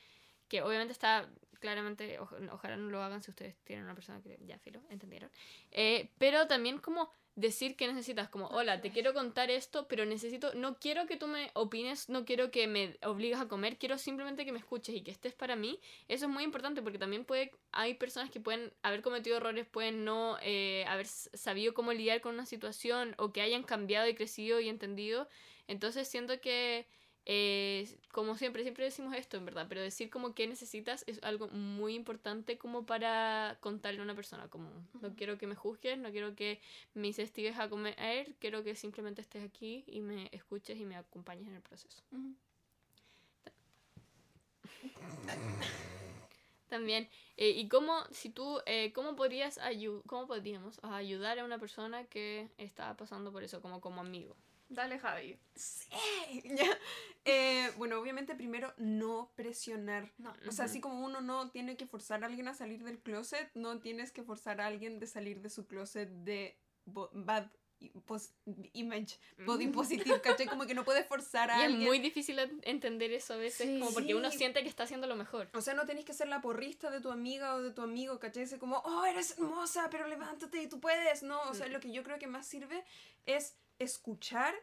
Speaker 2: que obviamente está claramente, oja- ojalá no lo hagan si ustedes tienen una persona que ya filo, entendieron. Eh, pero también como decir que necesitas, como, hola, te quiero contar esto, pero necesito, no quiero que tú me opines, no quiero que me obligues a comer, quiero simplemente que me escuches y que estés para mí. Eso es muy importante porque también puede, hay personas que pueden haber cometido errores, pueden no eh, haber sabido cómo lidiar con una situación o que hayan cambiado y crecido y entendido. Entonces siento que, eh, como siempre, siempre decimos esto en verdad, pero decir como que necesitas es algo muy importante como para contarle a una persona, como no quiero que me juzgues, no quiero que me incentives a comer, quiero que simplemente estés aquí y me escuches y me acompañes en el proceso. También, eh, y cómo, si tú, eh, cómo podrías ayu cómo podríamos ayudar a una persona que está pasando por eso, como como amigo.
Speaker 3: Dale, Javi.
Speaker 1: Ya. Eh, bueno, obviamente primero no presionar.
Speaker 3: No.
Speaker 1: O sea,
Speaker 2: Ujú.
Speaker 1: así como uno no tiene que forzar a alguien a salir del closet, no tienes que forzar a alguien de salir de su closet de bad i- pos- image, body
Speaker 2: Mm.
Speaker 1: positive, ¿cachai? Como que no puedes forzar a
Speaker 2: Y es
Speaker 1: alguien.
Speaker 2: muy difícil en- entender eso a veces,
Speaker 3: Sí.
Speaker 2: como porque uno
Speaker 1: Sí.
Speaker 2: siente que está haciendo lo mejor.
Speaker 1: O sea, no tenés que ser la porrista de tu amiga o de tu amigo, ¿cachai? Ese como, oh, eres hermosa, pero levántate y tú puedes. No, o sea,
Speaker 2: Mm.
Speaker 1: lo que yo creo que más sirve es escuchar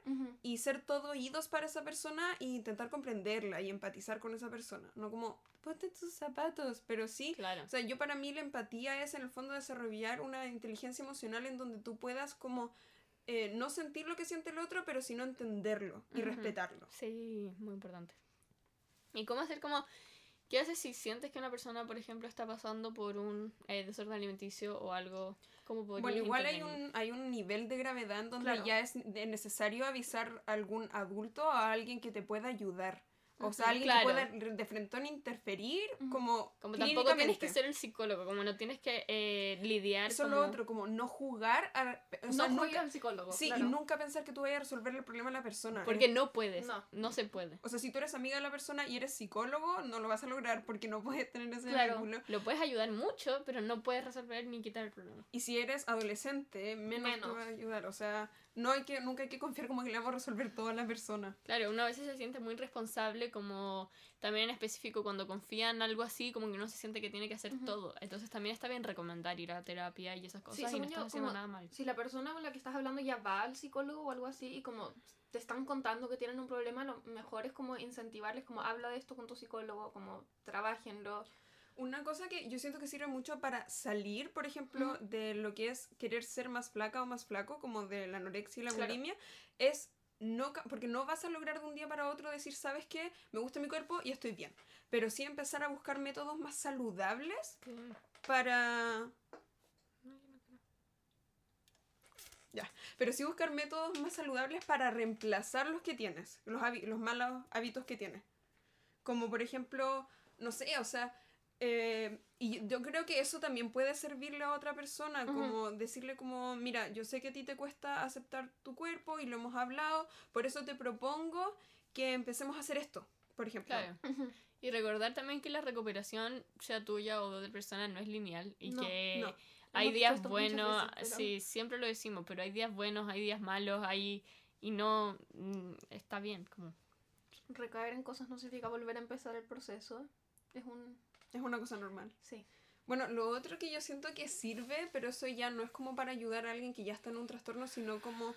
Speaker 1: y ser todo oídos para esa persona e intentar comprenderla y empatizar con esa persona. No como, ponte tus zapatos, pero sí.
Speaker 2: Claro.
Speaker 1: O sea, yo para mí la empatía es en el fondo desarrollar una inteligencia emocional en donde tú puedas como eh, no sentir lo que siente el otro, pero sino entenderlo y respetarlo.
Speaker 2: Sí, muy importante. ¿Y cómo hacer como... ¿Qué haces si sientes que una persona, por ejemplo, está pasando por un eh, desorden alimenticio o algo? ¿Cómo podrías
Speaker 1: Bueno, igual hay un, hay un nivel de gravedad en donde
Speaker 3: Claro.
Speaker 1: ya es necesario avisar a algún adulto a alguien que te pueda ayudar. O sea, alguien
Speaker 2: claro.
Speaker 1: que pueda de frente interferir como
Speaker 2: Como tampoco tienes que ser el psicólogo, como no tienes que eh, lidiar
Speaker 1: Eso es
Speaker 2: como...
Speaker 1: lo otro, como no jugar a... O
Speaker 3: no
Speaker 1: sea, nunca,
Speaker 3: al psicólogo.
Speaker 1: sí,
Speaker 3: claro.
Speaker 1: y nunca pensar que tú vayas a resolver el problema de la persona.
Speaker 2: Porque
Speaker 1: Eh,
Speaker 2: no puedes,
Speaker 3: No.
Speaker 2: no, se puede.
Speaker 1: O sea, si tú eres amiga de la persona y eres psicólogo, no lo vas a lograr porque no puedes tener ese
Speaker 3: Claro.
Speaker 1: vínculo.
Speaker 2: Lo puedes ayudar mucho, pero no puedes resolver ni quitar el problema.
Speaker 1: Y si eres adolescente, menos, te
Speaker 3: Menos.
Speaker 1: va a ayudar. O sea, no hay que, nunca hay que confiar como que le vamos a resolver todo a la persona.
Speaker 2: Claro, uno a veces se siente muy responsable, como también en específico cuando confía en algo así, como que uno se siente que tiene que hacer todo. Entonces también está bien recomendar ir a terapia y esas cosas y no estás haciendo nada mal.
Speaker 3: Si la persona con la que estás hablando ya va al psicólogo o algo así y como te están contando que tienen un problema, lo mejor es como incentivarles, como habla de esto con tu psicólogo, como trabajenlo.
Speaker 1: Una cosa que yo siento que sirve mucho para salir, por ejemplo, de lo que es querer ser más flaca o más flaco, como de la anorexia y la
Speaker 3: Claro.
Speaker 1: bulimia, es no, porque no vas a lograr de un día para otro decir, ¿sabes qué? Me gusta mi cuerpo y estoy bien. Pero sí empezar a buscar métodos más saludables para... Ya, pero sí buscar métodos más saludables para reemplazar los que tienes, los, los malos hábitos que tienes. Como por ejemplo, no sé, o sea, eh, y yo creo que eso también puede servirle a otra persona,
Speaker 3: Ujú.
Speaker 1: como decirle como, mira, yo sé que a ti te cuesta aceptar tu cuerpo y lo hemos hablado, por eso te propongo que empecemos a hacer esto, por ejemplo.
Speaker 2: Claro. Y recordar también que la recuperación, sea tuya o de otra persona, no es lineal y
Speaker 3: No,
Speaker 2: que
Speaker 1: no.
Speaker 2: hay días buenos,
Speaker 3: veces, pero-
Speaker 2: sí, siempre lo decimos, pero hay días buenos, hay días malos, hay y no mm, está bien, como
Speaker 3: Recaer en cosas no significa volver a empezar el proceso. Es un...
Speaker 1: Es una cosa normal.
Speaker 3: Sí.
Speaker 1: Bueno, lo otro que yo siento que sirve, pero eso ya no es como para ayudar a alguien que ya está en un trastorno, sino como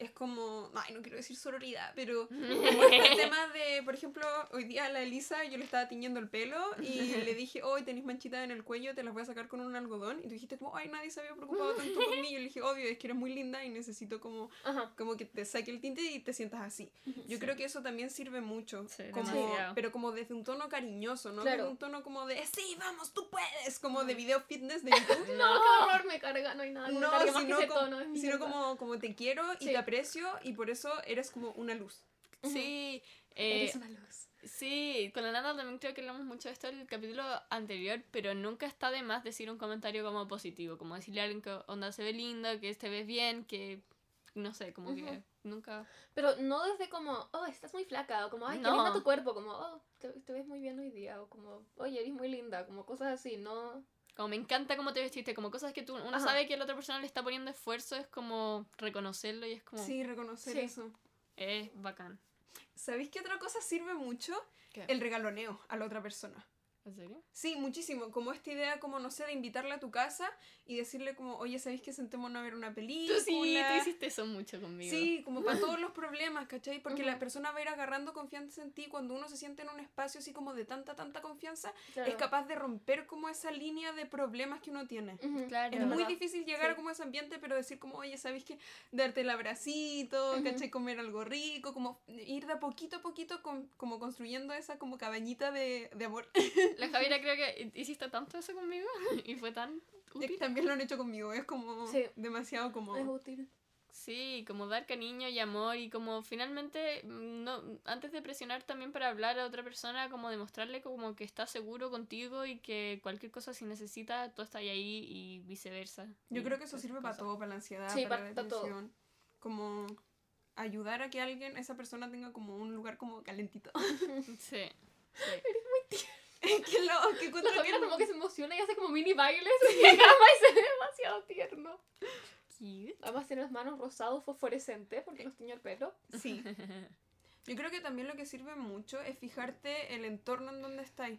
Speaker 1: es como, ay, no quiero decir sororidad, pero como este tema de, por ejemplo, hoy día a la Elisa yo le estaba tiñendo el pelo y le dije, hoy tenéis manchitas en el cuello, te las voy a sacar con un algodón. Y tú dijiste como, ay, nadie se había preocupado tanto por mí. Y yo le dije, obvio, es que eres muy linda y necesito como,
Speaker 3: Ajá.
Speaker 1: como que te saque el tinte y te sientas así. Yo
Speaker 2: Sí.
Speaker 1: creo que eso también sirve mucho,
Speaker 2: Sí,
Speaker 1: como, pero como desde un tono cariñoso, ¿no?
Speaker 3: Claro.
Speaker 1: Desde un tono como de, sí, vamos, tú puedes, como de video fitness de YouTube.
Speaker 3: No, qué horror, me carga, no hay nada
Speaker 1: No,
Speaker 3: más que
Speaker 1: sino,
Speaker 3: ese
Speaker 1: como,
Speaker 3: tono,
Speaker 1: sino como, como te quiero y
Speaker 3: Sí.
Speaker 1: te aprecio y por eso eres como una luz.
Speaker 2: Sí, eh,
Speaker 3: Eres una luz.
Speaker 2: sí, con la nada también creo que hablamos mucho de esto en el capítulo anterior, pero nunca está de más decir un comentario como positivo, como decirle a alguien que onda se ve lindo, que te ves bien, que no sé, como que
Speaker 3: Ujú.
Speaker 2: nunca...
Speaker 3: Pero no desde como, oh, estás muy flaca, o como, ay, qué
Speaker 2: No.
Speaker 3: linda tu cuerpo, como, oh, te, te ves muy bien hoy día, o como, oye, eres muy linda, como cosas así, no.
Speaker 2: Como me encanta cómo te vestiste, como cosas que tú, uno
Speaker 3: Ajá.
Speaker 2: sabe que la otra persona le está poniendo esfuerzo, es como reconocerlo y es como...
Speaker 1: Sí, reconocer
Speaker 3: Sí.
Speaker 1: eso.
Speaker 2: Es bacán.
Speaker 1: ¿Sabéis qué otra cosa sirve mucho?
Speaker 2: ¿Qué?
Speaker 1: El regaloneo a la otra persona.
Speaker 2: ¿En serio?
Speaker 1: Sí, muchísimo. Como esta idea, como no sé, de invitarla a tu casa y decirle como, oye, ¿sabéis que sentémonos a ver una película?
Speaker 2: Tú sí, tú hiciste eso mucho conmigo.
Speaker 1: Sí, como para todos los problemas, ¿cachai? Porque la persona va a ir agarrando confianza en ti cuando uno se siente en un espacio así como de tanta, tanta confianza,
Speaker 3: Claro.
Speaker 1: es capaz de romper como esa línea de problemas que uno tiene.
Speaker 2: Claro.
Speaker 1: Es muy
Speaker 3: verdad.
Speaker 1: difícil llegar
Speaker 3: Sí.
Speaker 1: a como ese ambiente, pero decir como, oye, ¿sabéis que Darte el abracito,
Speaker 3: Ujú.
Speaker 1: ¿cachai? Comer algo rico, como ir de a poquito a poquito con- como construyendo esa como cabañita de, de amor.
Speaker 2: La Javiera creo que hiciste tanto eso conmigo y fue tan útil.
Speaker 1: También lo han hecho conmigo, es como
Speaker 3: Sí.
Speaker 1: demasiado como...
Speaker 3: Es útil.
Speaker 2: Sí, como dar cariño y amor y como finalmente, mm, no, antes de presionar también para hablar a otra persona, como demostrarle como que está seguro contigo y que cualquier cosa si necesita, tú estás ahí y viceversa.
Speaker 1: Yo
Speaker 2: Y
Speaker 1: creo que eso sirve para
Speaker 2: cosas.
Speaker 1: todo, para la ansiedad,
Speaker 3: Sí,
Speaker 1: para la
Speaker 3: para todo.
Speaker 1: depresión. Como ayudar a que alguien, esa persona tenga como un lugar como calentito.
Speaker 2: Sí.
Speaker 1: que lo que
Speaker 3: La Javiera
Speaker 1: que-
Speaker 3: como que se emociona y hace como mini bailes cama y se ve demasiado tierno.
Speaker 2: Cute.
Speaker 3: Además tiene las manos rosados fosforescentes porque nos tiñó el pelo.
Speaker 1: Sí. Yo creo que también lo que sirve mucho es fijarte el entorno en donde estáis.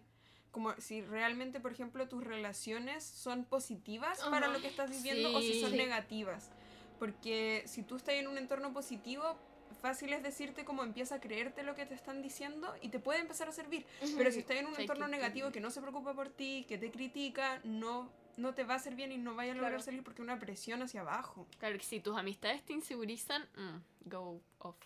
Speaker 1: Como si realmente, por ejemplo, tus relaciones son positivas para
Speaker 3: Ajá.
Speaker 1: lo que estás viviendo o si son
Speaker 3: Sí.
Speaker 1: negativas. Porque si tú estás en un entorno positivo, fácil es decirte como empieza a creerte lo que te están diciendo y te puede empezar a servir. Pero si estás en un
Speaker 2: Fake
Speaker 1: entorno
Speaker 2: it
Speaker 1: negativo que no se preocupa por ti, que te critica, no, no te va a hacer bien y no vaya a lograr
Speaker 3: Claro.
Speaker 1: salir porque una presión hacia abajo.
Speaker 2: Claro que si tus amistades te insegurizan, mm, go off.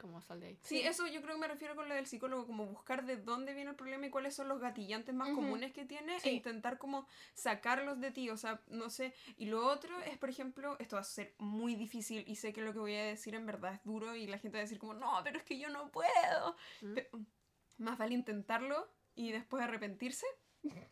Speaker 2: Como sal de ahí.
Speaker 1: Sí,
Speaker 3: Sí.
Speaker 1: eso yo creo que me refiero con lo del psicólogo, como buscar de dónde viene el problema y cuáles son los gatillantes más comunes que tiene
Speaker 3: Sí.
Speaker 1: e intentar como sacarlos de ti, o sea, no sé. Y lo otro es, por ejemplo, esto va a ser muy difícil y sé que lo que voy a decir en verdad es duro y la gente va a decir como, no, pero es que yo no puedo.
Speaker 2: ¿Mm?
Speaker 1: Más vale intentarlo y después arrepentirse.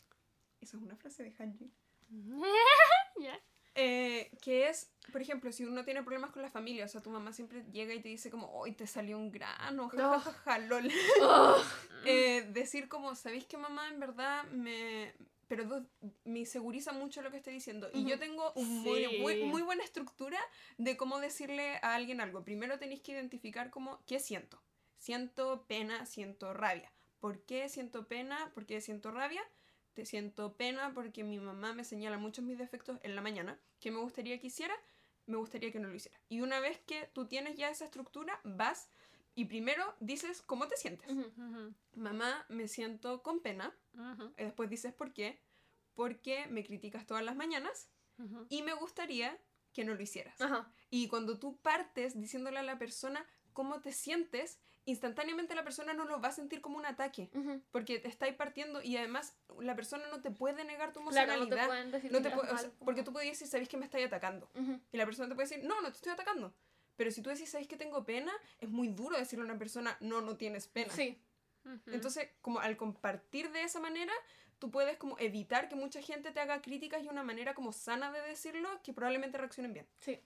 Speaker 1: Eso es una frase de Hanji.
Speaker 2: Ya.
Speaker 1: Eh, que es, por ejemplo, si uno tiene problemas con la familia, o sea, tu mamá siempre llega y te dice como, hoy te salió un grano,
Speaker 3: No.
Speaker 1: jajaja, lol.
Speaker 3: Oh,
Speaker 1: Eh, decir como, ¿sabéis que mamá en verdad me... Pero me inseguriza mucho lo que estoy diciendo. Y yo tengo un muy, muy, muy buena estructura de cómo decirle a alguien algo. Primero tenéis que identificar como, ¿qué siento? Siento pena, siento rabia. ¿Por qué siento pena? ¿Por qué siento rabia? Te siento pena porque mi mamá me señala muchos mis defectos en la mañana. ¿Qué me gustaría que hiciera? Me gustaría que no lo hiciera. Y una vez que tú tienes ya esa estructura, vas y primero dices cómo te sientes. Mamá, me siento con pena. Y después dices por qué. Porque me criticas todas las mañanas y me gustaría que no lo hicieras. Y cuando tú partes diciéndole a la persona cómo te sientes, instantáneamente la persona no lo va a sentir como un ataque.
Speaker 3: ujú.
Speaker 1: Porque te estáis partiendo y además la persona no te puede negar tu
Speaker 3: Claro, no te
Speaker 1: emocionalidad.
Speaker 3: pueden decir
Speaker 1: No te puede- o sea,
Speaker 3: mal,
Speaker 1: porque tú puedes decir, sabéis que me estáis atacando.
Speaker 3: Ujú.
Speaker 1: Y la persona te puede decir, no, no te estoy atacando. Pero si tú decís, sabéis que tengo pena, es muy duro decirle a una persona, no, no tienes pena.
Speaker 3: Sí.
Speaker 2: Ujú.
Speaker 1: Entonces, como al compartir de esa manera, tú puedes como evitar que mucha gente te haga críticas y una manera como sana de decirlo que probablemente reaccionen bien.
Speaker 3: Sí.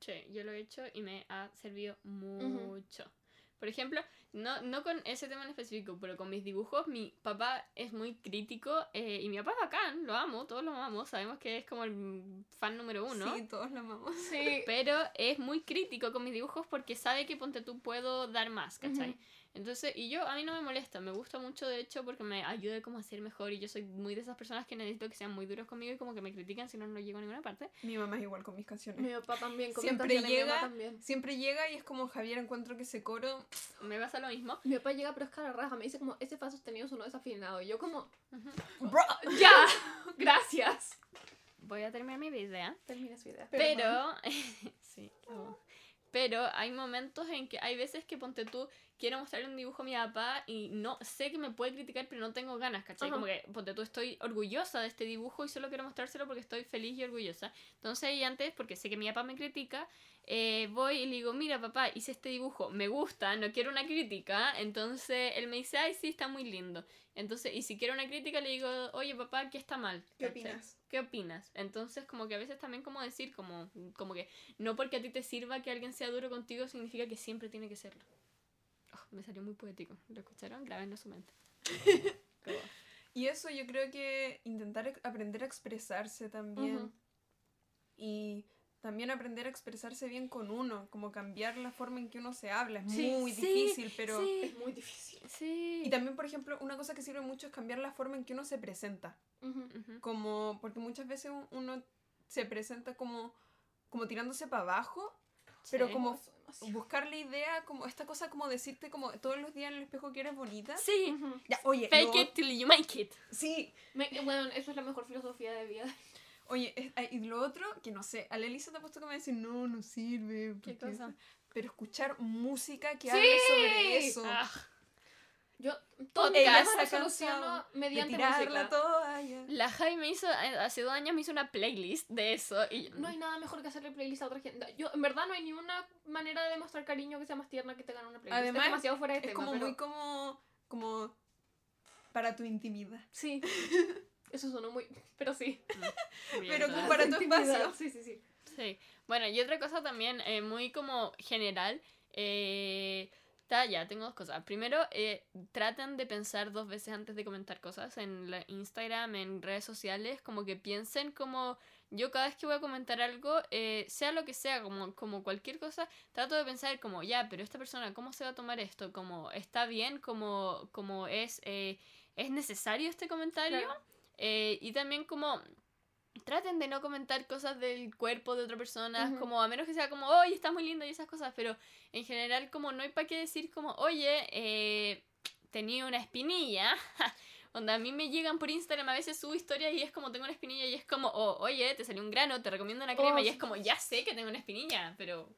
Speaker 2: Sí, yo lo he hecho y me ha servido mucho. Por ejemplo, no, no con ese tema en específico, pero con mis dibujos, mi papá es muy crítico eh, y mi papá es bacán, lo amo, todos lo amamos, sabemos que es como el fan número uno.
Speaker 1: Sí, todos lo amamos.
Speaker 3: Sí.
Speaker 2: Pero es muy crítico con mis dibujos porque sabe que ponte tú puedo dar más, ¿cachai? Entonces, y yo, a mí no me molesta, me gusta mucho de hecho porque me ayuda como a ser mejor y yo soy muy de esas personas que necesito que sean muy duros conmigo y como que me critican si no, no llego a ninguna parte.
Speaker 1: Mi mamá es igual con mis canciones.
Speaker 3: Mi papá también. con mis
Speaker 1: Siempre
Speaker 3: canciones, mi mamá
Speaker 1: llega-
Speaker 3: también.
Speaker 1: Siempre llega y es como Javier, encuentro que ese coro.
Speaker 2: Me pasa lo mismo.
Speaker 3: Mi papá llega, pero es cara raja. Me dice como, ese fa sostenido sonó desafinado. Y yo como.
Speaker 1: ¡Bro!
Speaker 3: ¡ya! Gracias.
Speaker 2: Voy a terminar mi idea.
Speaker 3: Termina su idea.
Speaker 2: Pero, sí, amo. pero hay momentos en que hay veces que ponte tú quiero mostrarle un dibujo a mi papá y no sé que me puede criticar, pero no tengo ganas, ¿cachai?
Speaker 3: Ajá.
Speaker 2: Como que, ponte tú, estoy orgullosa de este dibujo y solo quiero mostrárselo porque estoy feliz y orgullosa. Entonces, y antes, porque sé que mi papá me critica, eh, voy y le digo, mira papá, hice este dibujo, me gusta, no quiero una crítica. Entonces él me dice, ay, sí, está muy lindo. Entonces, y si quiero una crítica, le digo, oye papá, aquí está mal.
Speaker 1: ¿Qué
Speaker 2: ¿cachai?
Speaker 1: opinas?
Speaker 2: ¿Qué opinas? Entonces, como que a veces también como decir, como, como que no porque a ti te sirva que alguien sea duro contigo, significa que siempre tiene que serlo. Oh, me salió muy poético. ¿Lo escucharon? Grábenlo en su mente.
Speaker 1: Y eso yo creo que intentar aprender a expresarse también.
Speaker 3: Ujú.
Speaker 1: Y también aprender a expresarse bien con uno, como cambiar la forma en que uno se habla. Es
Speaker 3: Sí,
Speaker 1: muy
Speaker 2: sí,
Speaker 1: difícil, pero...
Speaker 2: sí.
Speaker 3: Es muy difícil.
Speaker 2: Sí.
Speaker 1: Y también, por ejemplo, una cosa que sirve mucho es cambiar la forma en que uno se presenta. Como, porque muchas veces un- uno se presenta como, como tirándose para abajo, pero como
Speaker 3: Demasiado.
Speaker 1: buscar la idea, como esta cosa como decirte como todos los días en el espejo que eres bonita.
Speaker 2: Sí.
Speaker 1: Ya, oye,
Speaker 2: Fake
Speaker 1: lo-
Speaker 2: it till you make it.
Speaker 1: Sí,
Speaker 3: Me- bueno, eso es la mejor filosofía de vida.
Speaker 1: Oye, es- y lo otro, que no sé, a la Elisa te ha puesto como a decir, no, no sirve.
Speaker 2: ¿Qué cosa?
Speaker 1: eso-". Pero escuchar música que
Speaker 3: ¡Sí!
Speaker 1: hable sobre eso.
Speaker 2: Ah,
Speaker 3: Yo todo mi lo soluciono mediante música.
Speaker 1: la toalla.
Speaker 2: la Jai me hizo, eh, hace dos años me hizo una playlist de eso. Y
Speaker 3: No hay nada mejor que hacerle playlist a otra gente. Yo, en verdad, no hay ni una manera de demostrar cariño que sea más tierna que te gane una playlist.
Speaker 1: Además,
Speaker 3: es demasiado fuera de
Speaker 1: Es
Speaker 3: tema,
Speaker 1: como
Speaker 3: pero-
Speaker 1: muy como, como para tu intimidad.
Speaker 3: Sí. Eso sonó muy... Pero sí.
Speaker 1: Pero como para tu espacio.
Speaker 3: Sí, sí, sí.
Speaker 2: Sí. Bueno, y otra cosa también eh, muy como general. Eh, ta, ya, tengo dos cosas. Primero, eh, traten de pensar dos veces antes de comentar cosas en la Instagram, en redes sociales, como que piensen como yo cada vez que voy a comentar algo, eh, sea lo que sea, como, como cualquier cosa, trato de pensar como, ya, pero esta persona, ¿cómo se va a tomar esto? Como, ¿está bien? Como, como es, eh, ¿es necesario este comentario?
Speaker 3: Claro.
Speaker 2: Eh, y también como traten de no comentar cosas del cuerpo de otra persona, como a menos que sea como, oye, estás muy linda y esas cosas, pero en general como no hay para qué decir como, oye, eh, tenía una espinilla. Donde a mí me llegan por Instagram, a veces subo historias y es como tengo una espinilla y es como, oh, oye, te salió un grano, te recomiendo una crema
Speaker 3: Oh,
Speaker 2: y
Speaker 3: sí.
Speaker 2: es como, ya sé que tengo una espinilla, pero...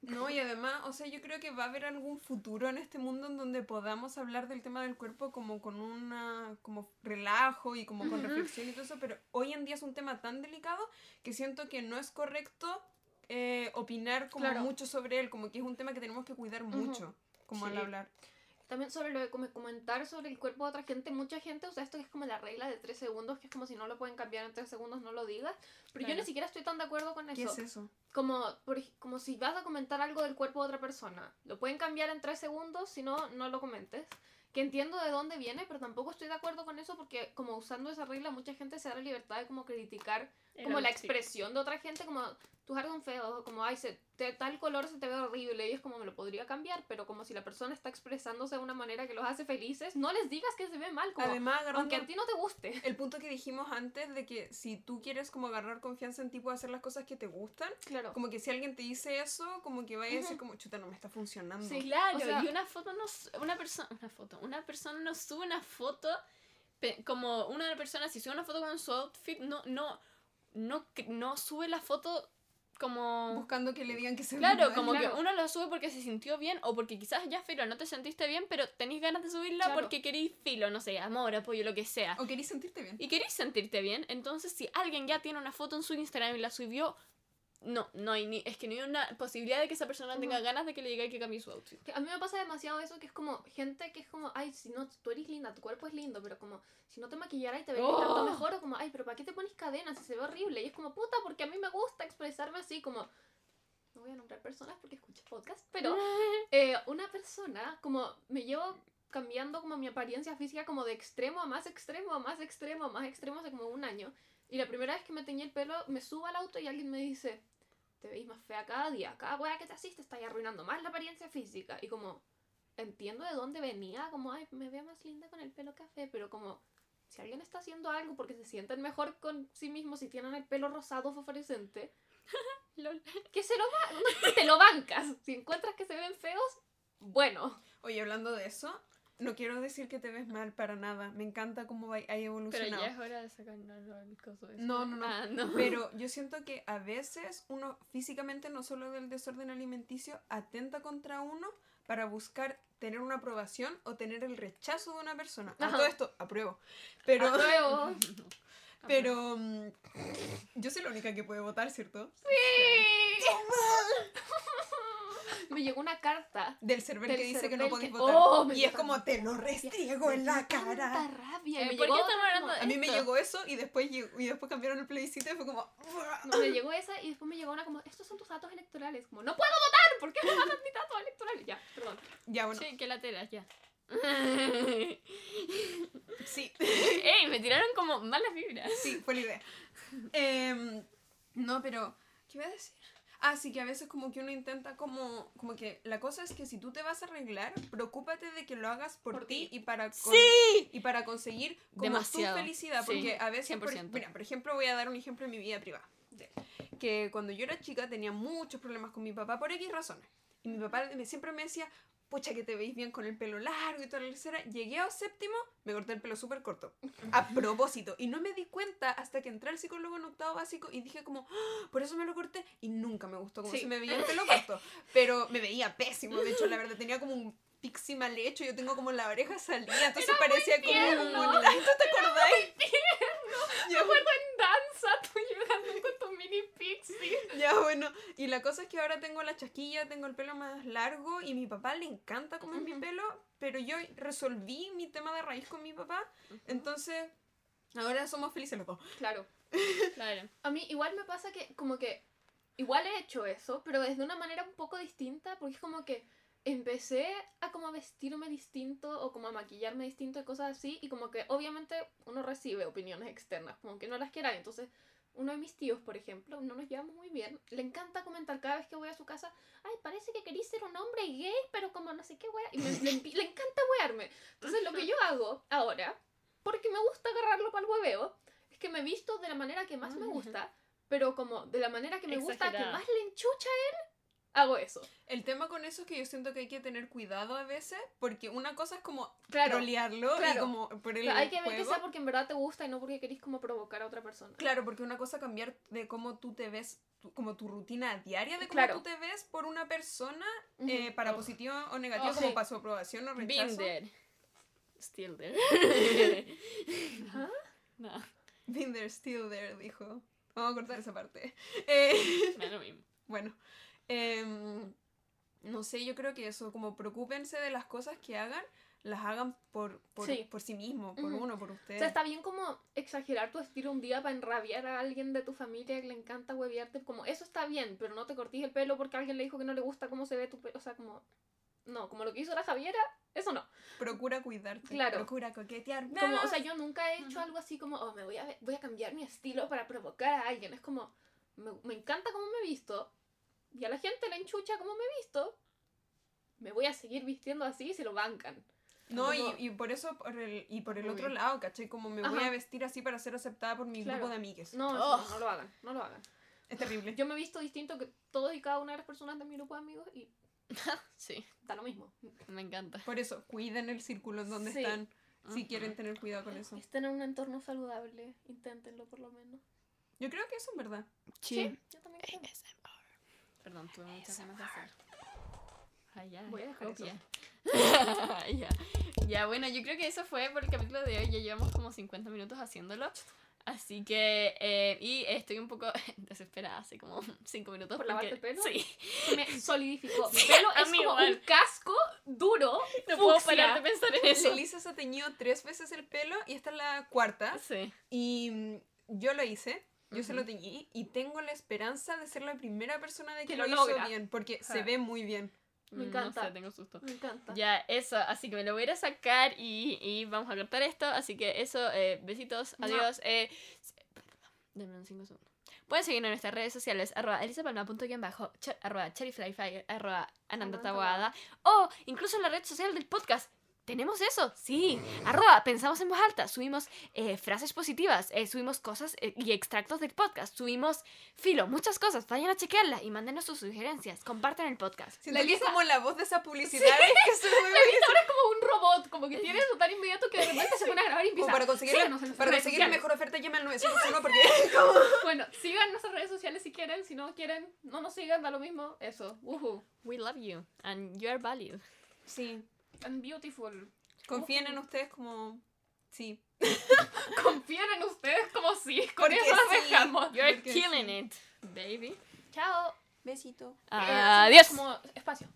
Speaker 1: No, y además, o sea, yo creo que va a haber algún futuro en este mundo en donde podamos hablar del tema del cuerpo como con una como relajo y como con reflexión y todo eso, pero hoy en día es un tema tan delicado que siento que no es correcto eh, opinar como
Speaker 3: Claro.
Speaker 1: mucho sobre él, como que es un tema que tenemos que cuidar mucho, como al hablar.
Speaker 3: También sobre lo de como comentar sobre el cuerpo de otra gente, mucha gente usa esto que es como la regla de tres segundos, que es como si no lo pueden cambiar en tres segundos, no lo digas. Pero yo
Speaker 2: Claro.
Speaker 3: ni siquiera estoy tan de acuerdo con
Speaker 1: ¿Qué
Speaker 3: eso.
Speaker 1: es eso?
Speaker 3: Como, por como si vas a comentar algo del cuerpo de otra persona. Lo pueden cambiar en tres segundos, si no, no lo comentes. Que entiendo de dónde viene, pero tampoco estoy de acuerdo con eso porque como usando esa regla mucha gente se da la libertad de como criticar como la expresión de otra gente, como tus ojos son feos, como ay, se, te- tal color se te ve horrible y es como me lo podría cambiar, pero como si la persona está expresándose de una manera que los hace felices, no les digas que se ve mal, como
Speaker 1: Además,
Speaker 3: aunque a ti no te guste.
Speaker 1: el punto que dijimos antes de que si tú quieres como agarrar confianza en ti, puedes hacer las cosas que te gustan,
Speaker 3: Claro.
Speaker 1: como que si alguien te dice eso, como que vaya a decir como, chuta, no me está funcionando.
Speaker 3: Sí.
Speaker 2: Claro,
Speaker 3: O sea-
Speaker 2: y una foto no una persona una foto, una persona no sube una foto como una persona si sube una foto con su outfit no no no no sube la foto como
Speaker 1: Buscando que le digan que se ve
Speaker 2: Claro, como
Speaker 3: Claro.
Speaker 2: que uno lo sube porque se sintió bien o porque quizás ya filo no te sentiste bien, pero tenéis ganas de subirla
Speaker 3: Claro.
Speaker 2: porque queréis filo, no sé, amor, apoyo, lo que sea.
Speaker 1: O querís sentirte bien.
Speaker 2: Y queréis sentirte bien, entonces si alguien ya tiene una foto en su Instagram y la subió, no, no hay ni, es que no hay una posibilidad de que esa persona tenga
Speaker 3: Ujú.
Speaker 2: ganas de que le diga que cambie su outfit.
Speaker 3: Que A mí me pasa demasiado eso que es como gente que es como, ay, si no, tú eres linda, tu cuerpo es lindo, pero como si no te maquillaras y te verías
Speaker 2: Oh.
Speaker 3: tanto mejor, o como, ay, pero ¿para qué te pones cadenas si se ve horrible? Y es como, puta, porque a mí me gusta expresarme así, como, no voy a nombrar personas porque escucho podcast, pero eh, una persona, como me llevo cambiando como mi apariencia física como de extremo a más extremo, a más extremo, a más extremo hace como un año. Y la primera vez que me teñí el pelo, me subo al auto y alguien me dice, te veis más fea cada día, cada weá que te asiste está arruinando más la apariencia física. Y como, entiendo de dónde venía, como, ay, me veo más linda con el pelo café, pero como, si alguien está haciendo algo porque se sienten mejor con sí mismos si tienen el pelo rosado fosforescente, que se lo te lo bancas. Si encuentras que se ven feos, bueno.
Speaker 1: Oye, hablando de eso, no quiero decir que te ves mal para nada. Me encanta cómo hay hay
Speaker 2: Pero
Speaker 1: evolucionado.
Speaker 2: ya es hora de sacarnos el.
Speaker 1: No, no, no.
Speaker 2: Ah, no.
Speaker 1: Pero yo siento que a veces uno físicamente, no solo del desorden alimenticio, atenta contra uno para buscar tener una aprobación o tener el rechazo de una persona. A todo esto, apruebo. Pero,
Speaker 3: Apruebo.
Speaker 1: pero mm, yo soy la única que puede votar, ¿cierto?
Speaker 3: Me llegó una carta.
Speaker 1: Del server
Speaker 3: Del
Speaker 1: que dice que no podéis votar.
Speaker 3: Oh,
Speaker 1: y es como, te lo restriego en la
Speaker 3: tanta
Speaker 1: cara.
Speaker 3: rabia.
Speaker 2: Eh,
Speaker 3: me
Speaker 2: ¿por qué
Speaker 3: llegó,
Speaker 2: estamos hablando de
Speaker 1: A mí me llegó eso y después, llegó- y después cambiaron el plebiscito y fue como...
Speaker 3: no, me llegó esa y después me llegó una como, estos son tus datos electorales. Como, no puedo votar, ¿por qué me mandan mis datos electorales? Ya, perdón.
Speaker 1: Ya, bueno,
Speaker 2: Sí, que la tela, ya.
Speaker 1: sí.
Speaker 2: Ey, me tiraron como malas vibras.
Speaker 1: Sí, fue la idea. Em, no, pero, ¿qué iba a decir? Ah, sí, que a veces como que uno intenta como, como que la cosa es que si tú te vas a arreglar, preocúpate de que lo hagas por,
Speaker 3: Por
Speaker 1: ti, y para con-
Speaker 2: ¡Sí!
Speaker 1: y para conseguir como
Speaker 2: Demasiado.
Speaker 1: tu felicidad,
Speaker 2: Sí,
Speaker 1: porque a veces, por,
Speaker 2: 100%.
Speaker 1: mira, por ejemplo, voy a dar un ejemplo de mi vida privada, que cuando yo era chica tenía muchos problemas con mi papá por X razones, y mi papá siempre me decía, pucha que te veis bien con el pelo largo y toda la tercera. Llegué a séptimo, me corté el pelo súper corto. A propósito. Y no me di cuenta hasta que entré al psicólogo en octavo básico y dije como, "Ah, por eso me lo corté. Y nunca me gustó como
Speaker 3: Sí.
Speaker 1: se me veía el pelo corto. Pero me veía pésimo. De hecho, la verdad, tenía como un pixie mal hecho. Yo tengo como la oreja salida. Entonces parecía como un ¿tú te acordáis? Ya,
Speaker 3: En danza, tú llegando con tu mini pixie.
Speaker 1: Ya, bueno, y la cosa es que ahora tengo la chasquilla, tengo el pelo más largo y mi papá le encanta comer mi
Speaker 3: Ujú.
Speaker 1: pelo, pero yo resolví mi tema de raíz con mi papá, entonces ahora somos felices los dos.
Speaker 3: Claro.
Speaker 2: Claro.
Speaker 3: A mí igual me pasa que como que igual he hecho eso, pero desde una manera un poco distinta, porque es como que empecé a como vestirme distinto o como a maquillarme distinto y cosas así, y como que obviamente uno recibe opiniones externas, como que no las quiera, entonces uno de mis tíos, por ejemplo, no nos llevamos muy bien, le encanta comentar cada vez que voy a su casa, ay, parece que querís ser un hombre gay, pero como no sé qué wea, y me- le, encanta wearme. Entonces lo que yo hago ahora, porque me gusta agarrarlo para el hueveo, es que me visto de la manera que más me
Speaker 2: Ah.
Speaker 3: gusta, pero como de la manera que me gusta, que más le enchucha a él, hago eso.
Speaker 1: El tema con eso es que yo siento que hay que tener cuidado a veces, porque una cosa es como
Speaker 3: Claro.
Speaker 1: trolearlo y
Speaker 3: claro.
Speaker 1: como por el
Speaker 3: hay que ver que
Speaker 1: juego.
Speaker 3: sea porque en verdad te gusta y no porque querís como provocar a otra persona.
Speaker 1: Claro, porque una cosa es cambiar de cómo tú te ves, tu- como tu rutina diaria de cómo
Speaker 3: Claro.
Speaker 1: tú te ves por una persona,
Speaker 3: Ujú.
Speaker 1: eh, para
Speaker 2: Oh.
Speaker 1: positivo o negativo,
Speaker 3: Oh,
Speaker 1: como
Speaker 3: sí.
Speaker 1: para su aprobación o rechazo.
Speaker 2: Been there. Still there.
Speaker 3: ¿Ah?
Speaker 2: no,
Speaker 1: Been there, still there, dijo. Vamos a cortar esa parte. Eh,
Speaker 2: mismo.
Speaker 1: bueno, em, no sé, yo creo que eso, como preocúpense de las cosas que hagan, las hagan por, por,
Speaker 3: Sí.
Speaker 1: por sí mismo, por uno, por
Speaker 3: O
Speaker 1: ustedes.
Speaker 3: sea, está bien como exagerar tu estilo un día para enrabiar a alguien de tu familia que le encanta hueviarte. Como, eso está bien, pero no te cortís el pelo porque alguien le dijo que no le gusta cómo se ve tu pelo. O sea, como, no, como lo que hizo la Javiera, eso no.
Speaker 1: Procura cuidarte.
Speaker 3: Claro.
Speaker 1: Procura coquetear.
Speaker 3: Como, o sea, yo nunca he hecho algo así como, oh, me voy a, voy a cambiar mi estilo para provocar a alguien. Es como, me, me encanta cómo me he visto y a la gente le enchucha cómo me he visto. Me voy a seguir vistiendo así y se lo bancan.
Speaker 1: No, y,
Speaker 3: Como-
Speaker 1: y por eso, por el, y por el
Speaker 2: Muy
Speaker 1: otro
Speaker 2: bien.
Speaker 1: lado, ¿cachai? Como me voy
Speaker 3: Ajá.
Speaker 1: a vestir así para ser aceptada por mi
Speaker 3: Claro.
Speaker 1: grupo de amigues.
Speaker 3: No,
Speaker 2: Oh.
Speaker 3: no, no lo hagan, no lo hagan.
Speaker 1: Es terrible.
Speaker 3: Yo me he visto distinto que todos y cada una de las personas de mi grupo de amigos y
Speaker 2: Sí,
Speaker 3: da lo mismo.
Speaker 2: me encanta.
Speaker 1: Por eso, cuiden el círculo en donde
Speaker 3: Sí.
Speaker 1: están, si quieren tener cuidado con eso.
Speaker 3: Estén en un entorno saludable, inténtenlo por lo menos.
Speaker 1: Yo creo que eso es verdad.
Speaker 2: Sí.
Speaker 3: yo también creo.
Speaker 2: Perdón, tuve muchas ganas de hacer. Ay, ya,
Speaker 3: Voy a dejar eso.
Speaker 2: copia. ya. ya, bueno, yo creo que eso fue por el capítulo de hoy. Ya llevamos como 50 minutos haciéndolo. Así que, eh, y estoy un poco desesperada hace como 5 minutos.
Speaker 3: ¿Por
Speaker 2: porque,
Speaker 3: el pelo?
Speaker 2: Sí.
Speaker 3: Se me solidificó. Mi pelo es como
Speaker 2: igual.
Speaker 3: un casco duro.
Speaker 2: No puedo
Speaker 3: fucsia.
Speaker 2: parar de pensar en eso.
Speaker 1: Elisa se ha teñido tres veces el pelo y esta es la cuarta.
Speaker 2: Sí.
Speaker 1: Y mm, yo lo hice, yo se lo teñí y tengo la esperanza de ser la primera persona de que,
Speaker 3: Que
Speaker 1: lo,
Speaker 3: lo
Speaker 1: hizo
Speaker 3: logra.
Speaker 1: bien, porque se ve muy bien.
Speaker 3: Me
Speaker 2: Mm,
Speaker 3: encanta.
Speaker 2: No sé, tengo susto.
Speaker 3: Me encanta.
Speaker 2: Ya, eso, así que me lo voy a ir a sacar y, y vamos a cortar esto. Así que eso, eh, besitos, adiós. Eh, denme un cinco segundos. Pueden seguirnos en nuestras redes sociales, arroba elisapalma.bajo, cha- arroba cherryflyfire, arroba anandataboada, o incluso en la red social del podcast, Tenemos eso, sí. Arroba, pensamos en voz alta. Subimos eh, frases positivas, eh, subimos cosas eh, y extractos del podcast. Subimos filo, muchas cosas. Vayan a chequearla y mándenos sus sugerencias. Compartan el podcast.
Speaker 1: Siento
Speaker 3: La
Speaker 1: que es como la voz de esa publicidad que sube
Speaker 3: La Elisa ahora es como un robot, como que tiene eso tan inmediato que de repente se pone a grabar y empieza.
Speaker 1: Como para conseguir, la,
Speaker 3: "Síganos en nuestras
Speaker 1: para conseguir la
Speaker 3: sociales".
Speaker 1: mejor oferta, llame al 911 porque como...
Speaker 3: Bueno, sigan nuestras redes sociales si quieren, si no quieren, no nos sigan, da lo mismo. Eso, uhu.
Speaker 2: We love you and you are valued.
Speaker 1: Sí,
Speaker 3: And beautiful.
Speaker 1: confíen en ustedes como... Sí.
Speaker 3: Confíen en ustedes como si, con
Speaker 1: Porque
Speaker 3: eso nos
Speaker 1: sí.
Speaker 3: dejamos.
Speaker 2: You're
Speaker 1: Porque
Speaker 2: killing
Speaker 1: sí.
Speaker 2: it, baby.
Speaker 3: Chao.
Speaker 1: Besito.
Speaker 3: Eh,
Speaker 2: Adiós.
Speaker 3: Como espacio.